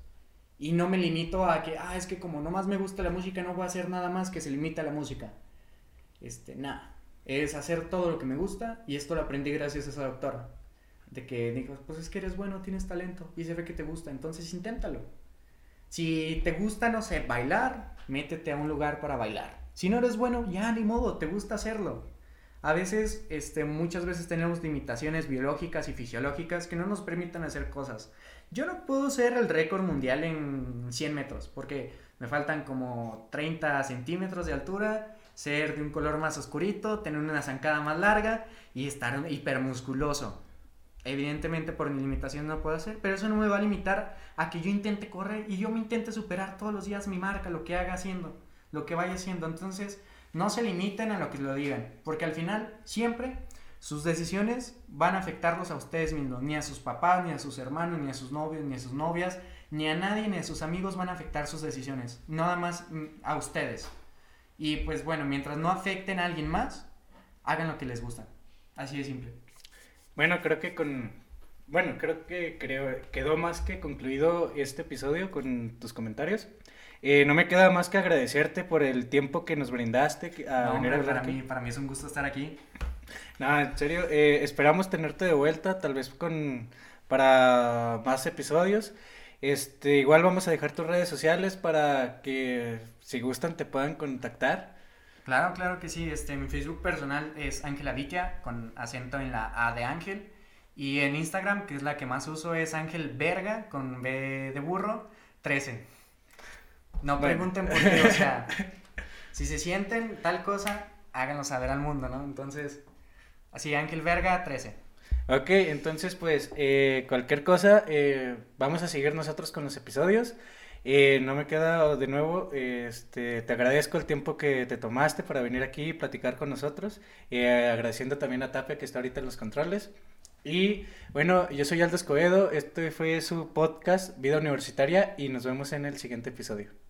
Y no me limito a que, ah, es que como nomás me gusta la música, no voy a hacer nada más que se limita a la música. Este, nada. Es hacer todo lo que me gusta y esto lo aprendí gracias a esa doctora. De que dijo, pues es que eres bueno, tienes talento y se ve que te gusta, entonces inténtalo. Si te gusta, no sé, bailar, métete a un lugar para bailar. Si no eres bueno, ya ni modo, te gusta hacerlo. A veces, este, muchas veces tenemos limitaciones biológicas y fisiológicas que no nos permiten hacer cosas. Yo no puedo ser el récord mundial en 100 metros porque me faltan como 30 centímetros de altura, ser de un color más oscurito, tener una zancada más larga y estar hipermusculoso. Evidentemente por mi limitación no puedo hacer, pero eso no me va a limitar a que yo intente correr y yo me intente superar todos los días mi marca, lo que haga haciendo, lo que vaya haciendo. Entonces, no se limiten a lo que lo digan, porque al final siempre sus decisiones van a afectarlos a ustedes mismos, ni a sus papás, ni a sus hermanos, ni a sus novios, ni a sus novias, ni a nadie, ni a sus amigos van a afectar sus decisiones, nada más mm, a ustedes. Y pues bueno, mientras no afecten a alguien más, hagan lo que les gusta. Así de simple. Bueno, creo que con. Bueno, creo que creo, quedó más que concluido este episodio con tus comentarios. Eh, no me queda más que agradecerte por el tiempo que nos brindaste a No, venir a hombre, hablar para, aquí. mí, para mí es un gusto estar aquí. No, en serio, eh, esperamos tenerte de vuelta, tal vez con para más episodios. Este, igual vamos a dejar tus redes sociales para que si gustan te puedan contactar. Claro, claro que sí. Este, mi Facebook personal es Ángela Vitia, con acento en la A de Ángel. Y en Instagram, que es la que más uso, es Ángel Verga, con B de burro. 13. No pregunten por qué, o sea, [laughs] si se sienten tal cosa, háganlo saber al mundo, ¿no? Entonces, así, Ángel Verga, 13. Ok, entonces pues eh, cualquier cosa, eh, vamos a seguir nosotros con los episodios. Eh, no me queda de nuevo, este, te agradezco el tiempo que te tomaste para venir aquí y platicar con nosotros. Eh, agradeciendo también a Tapia que está ahorita en los controles. Y bueno, yo soy Aldo Escobedo, este fue su podcast Vida Universitaria y nos vemos en el siguiente episodio.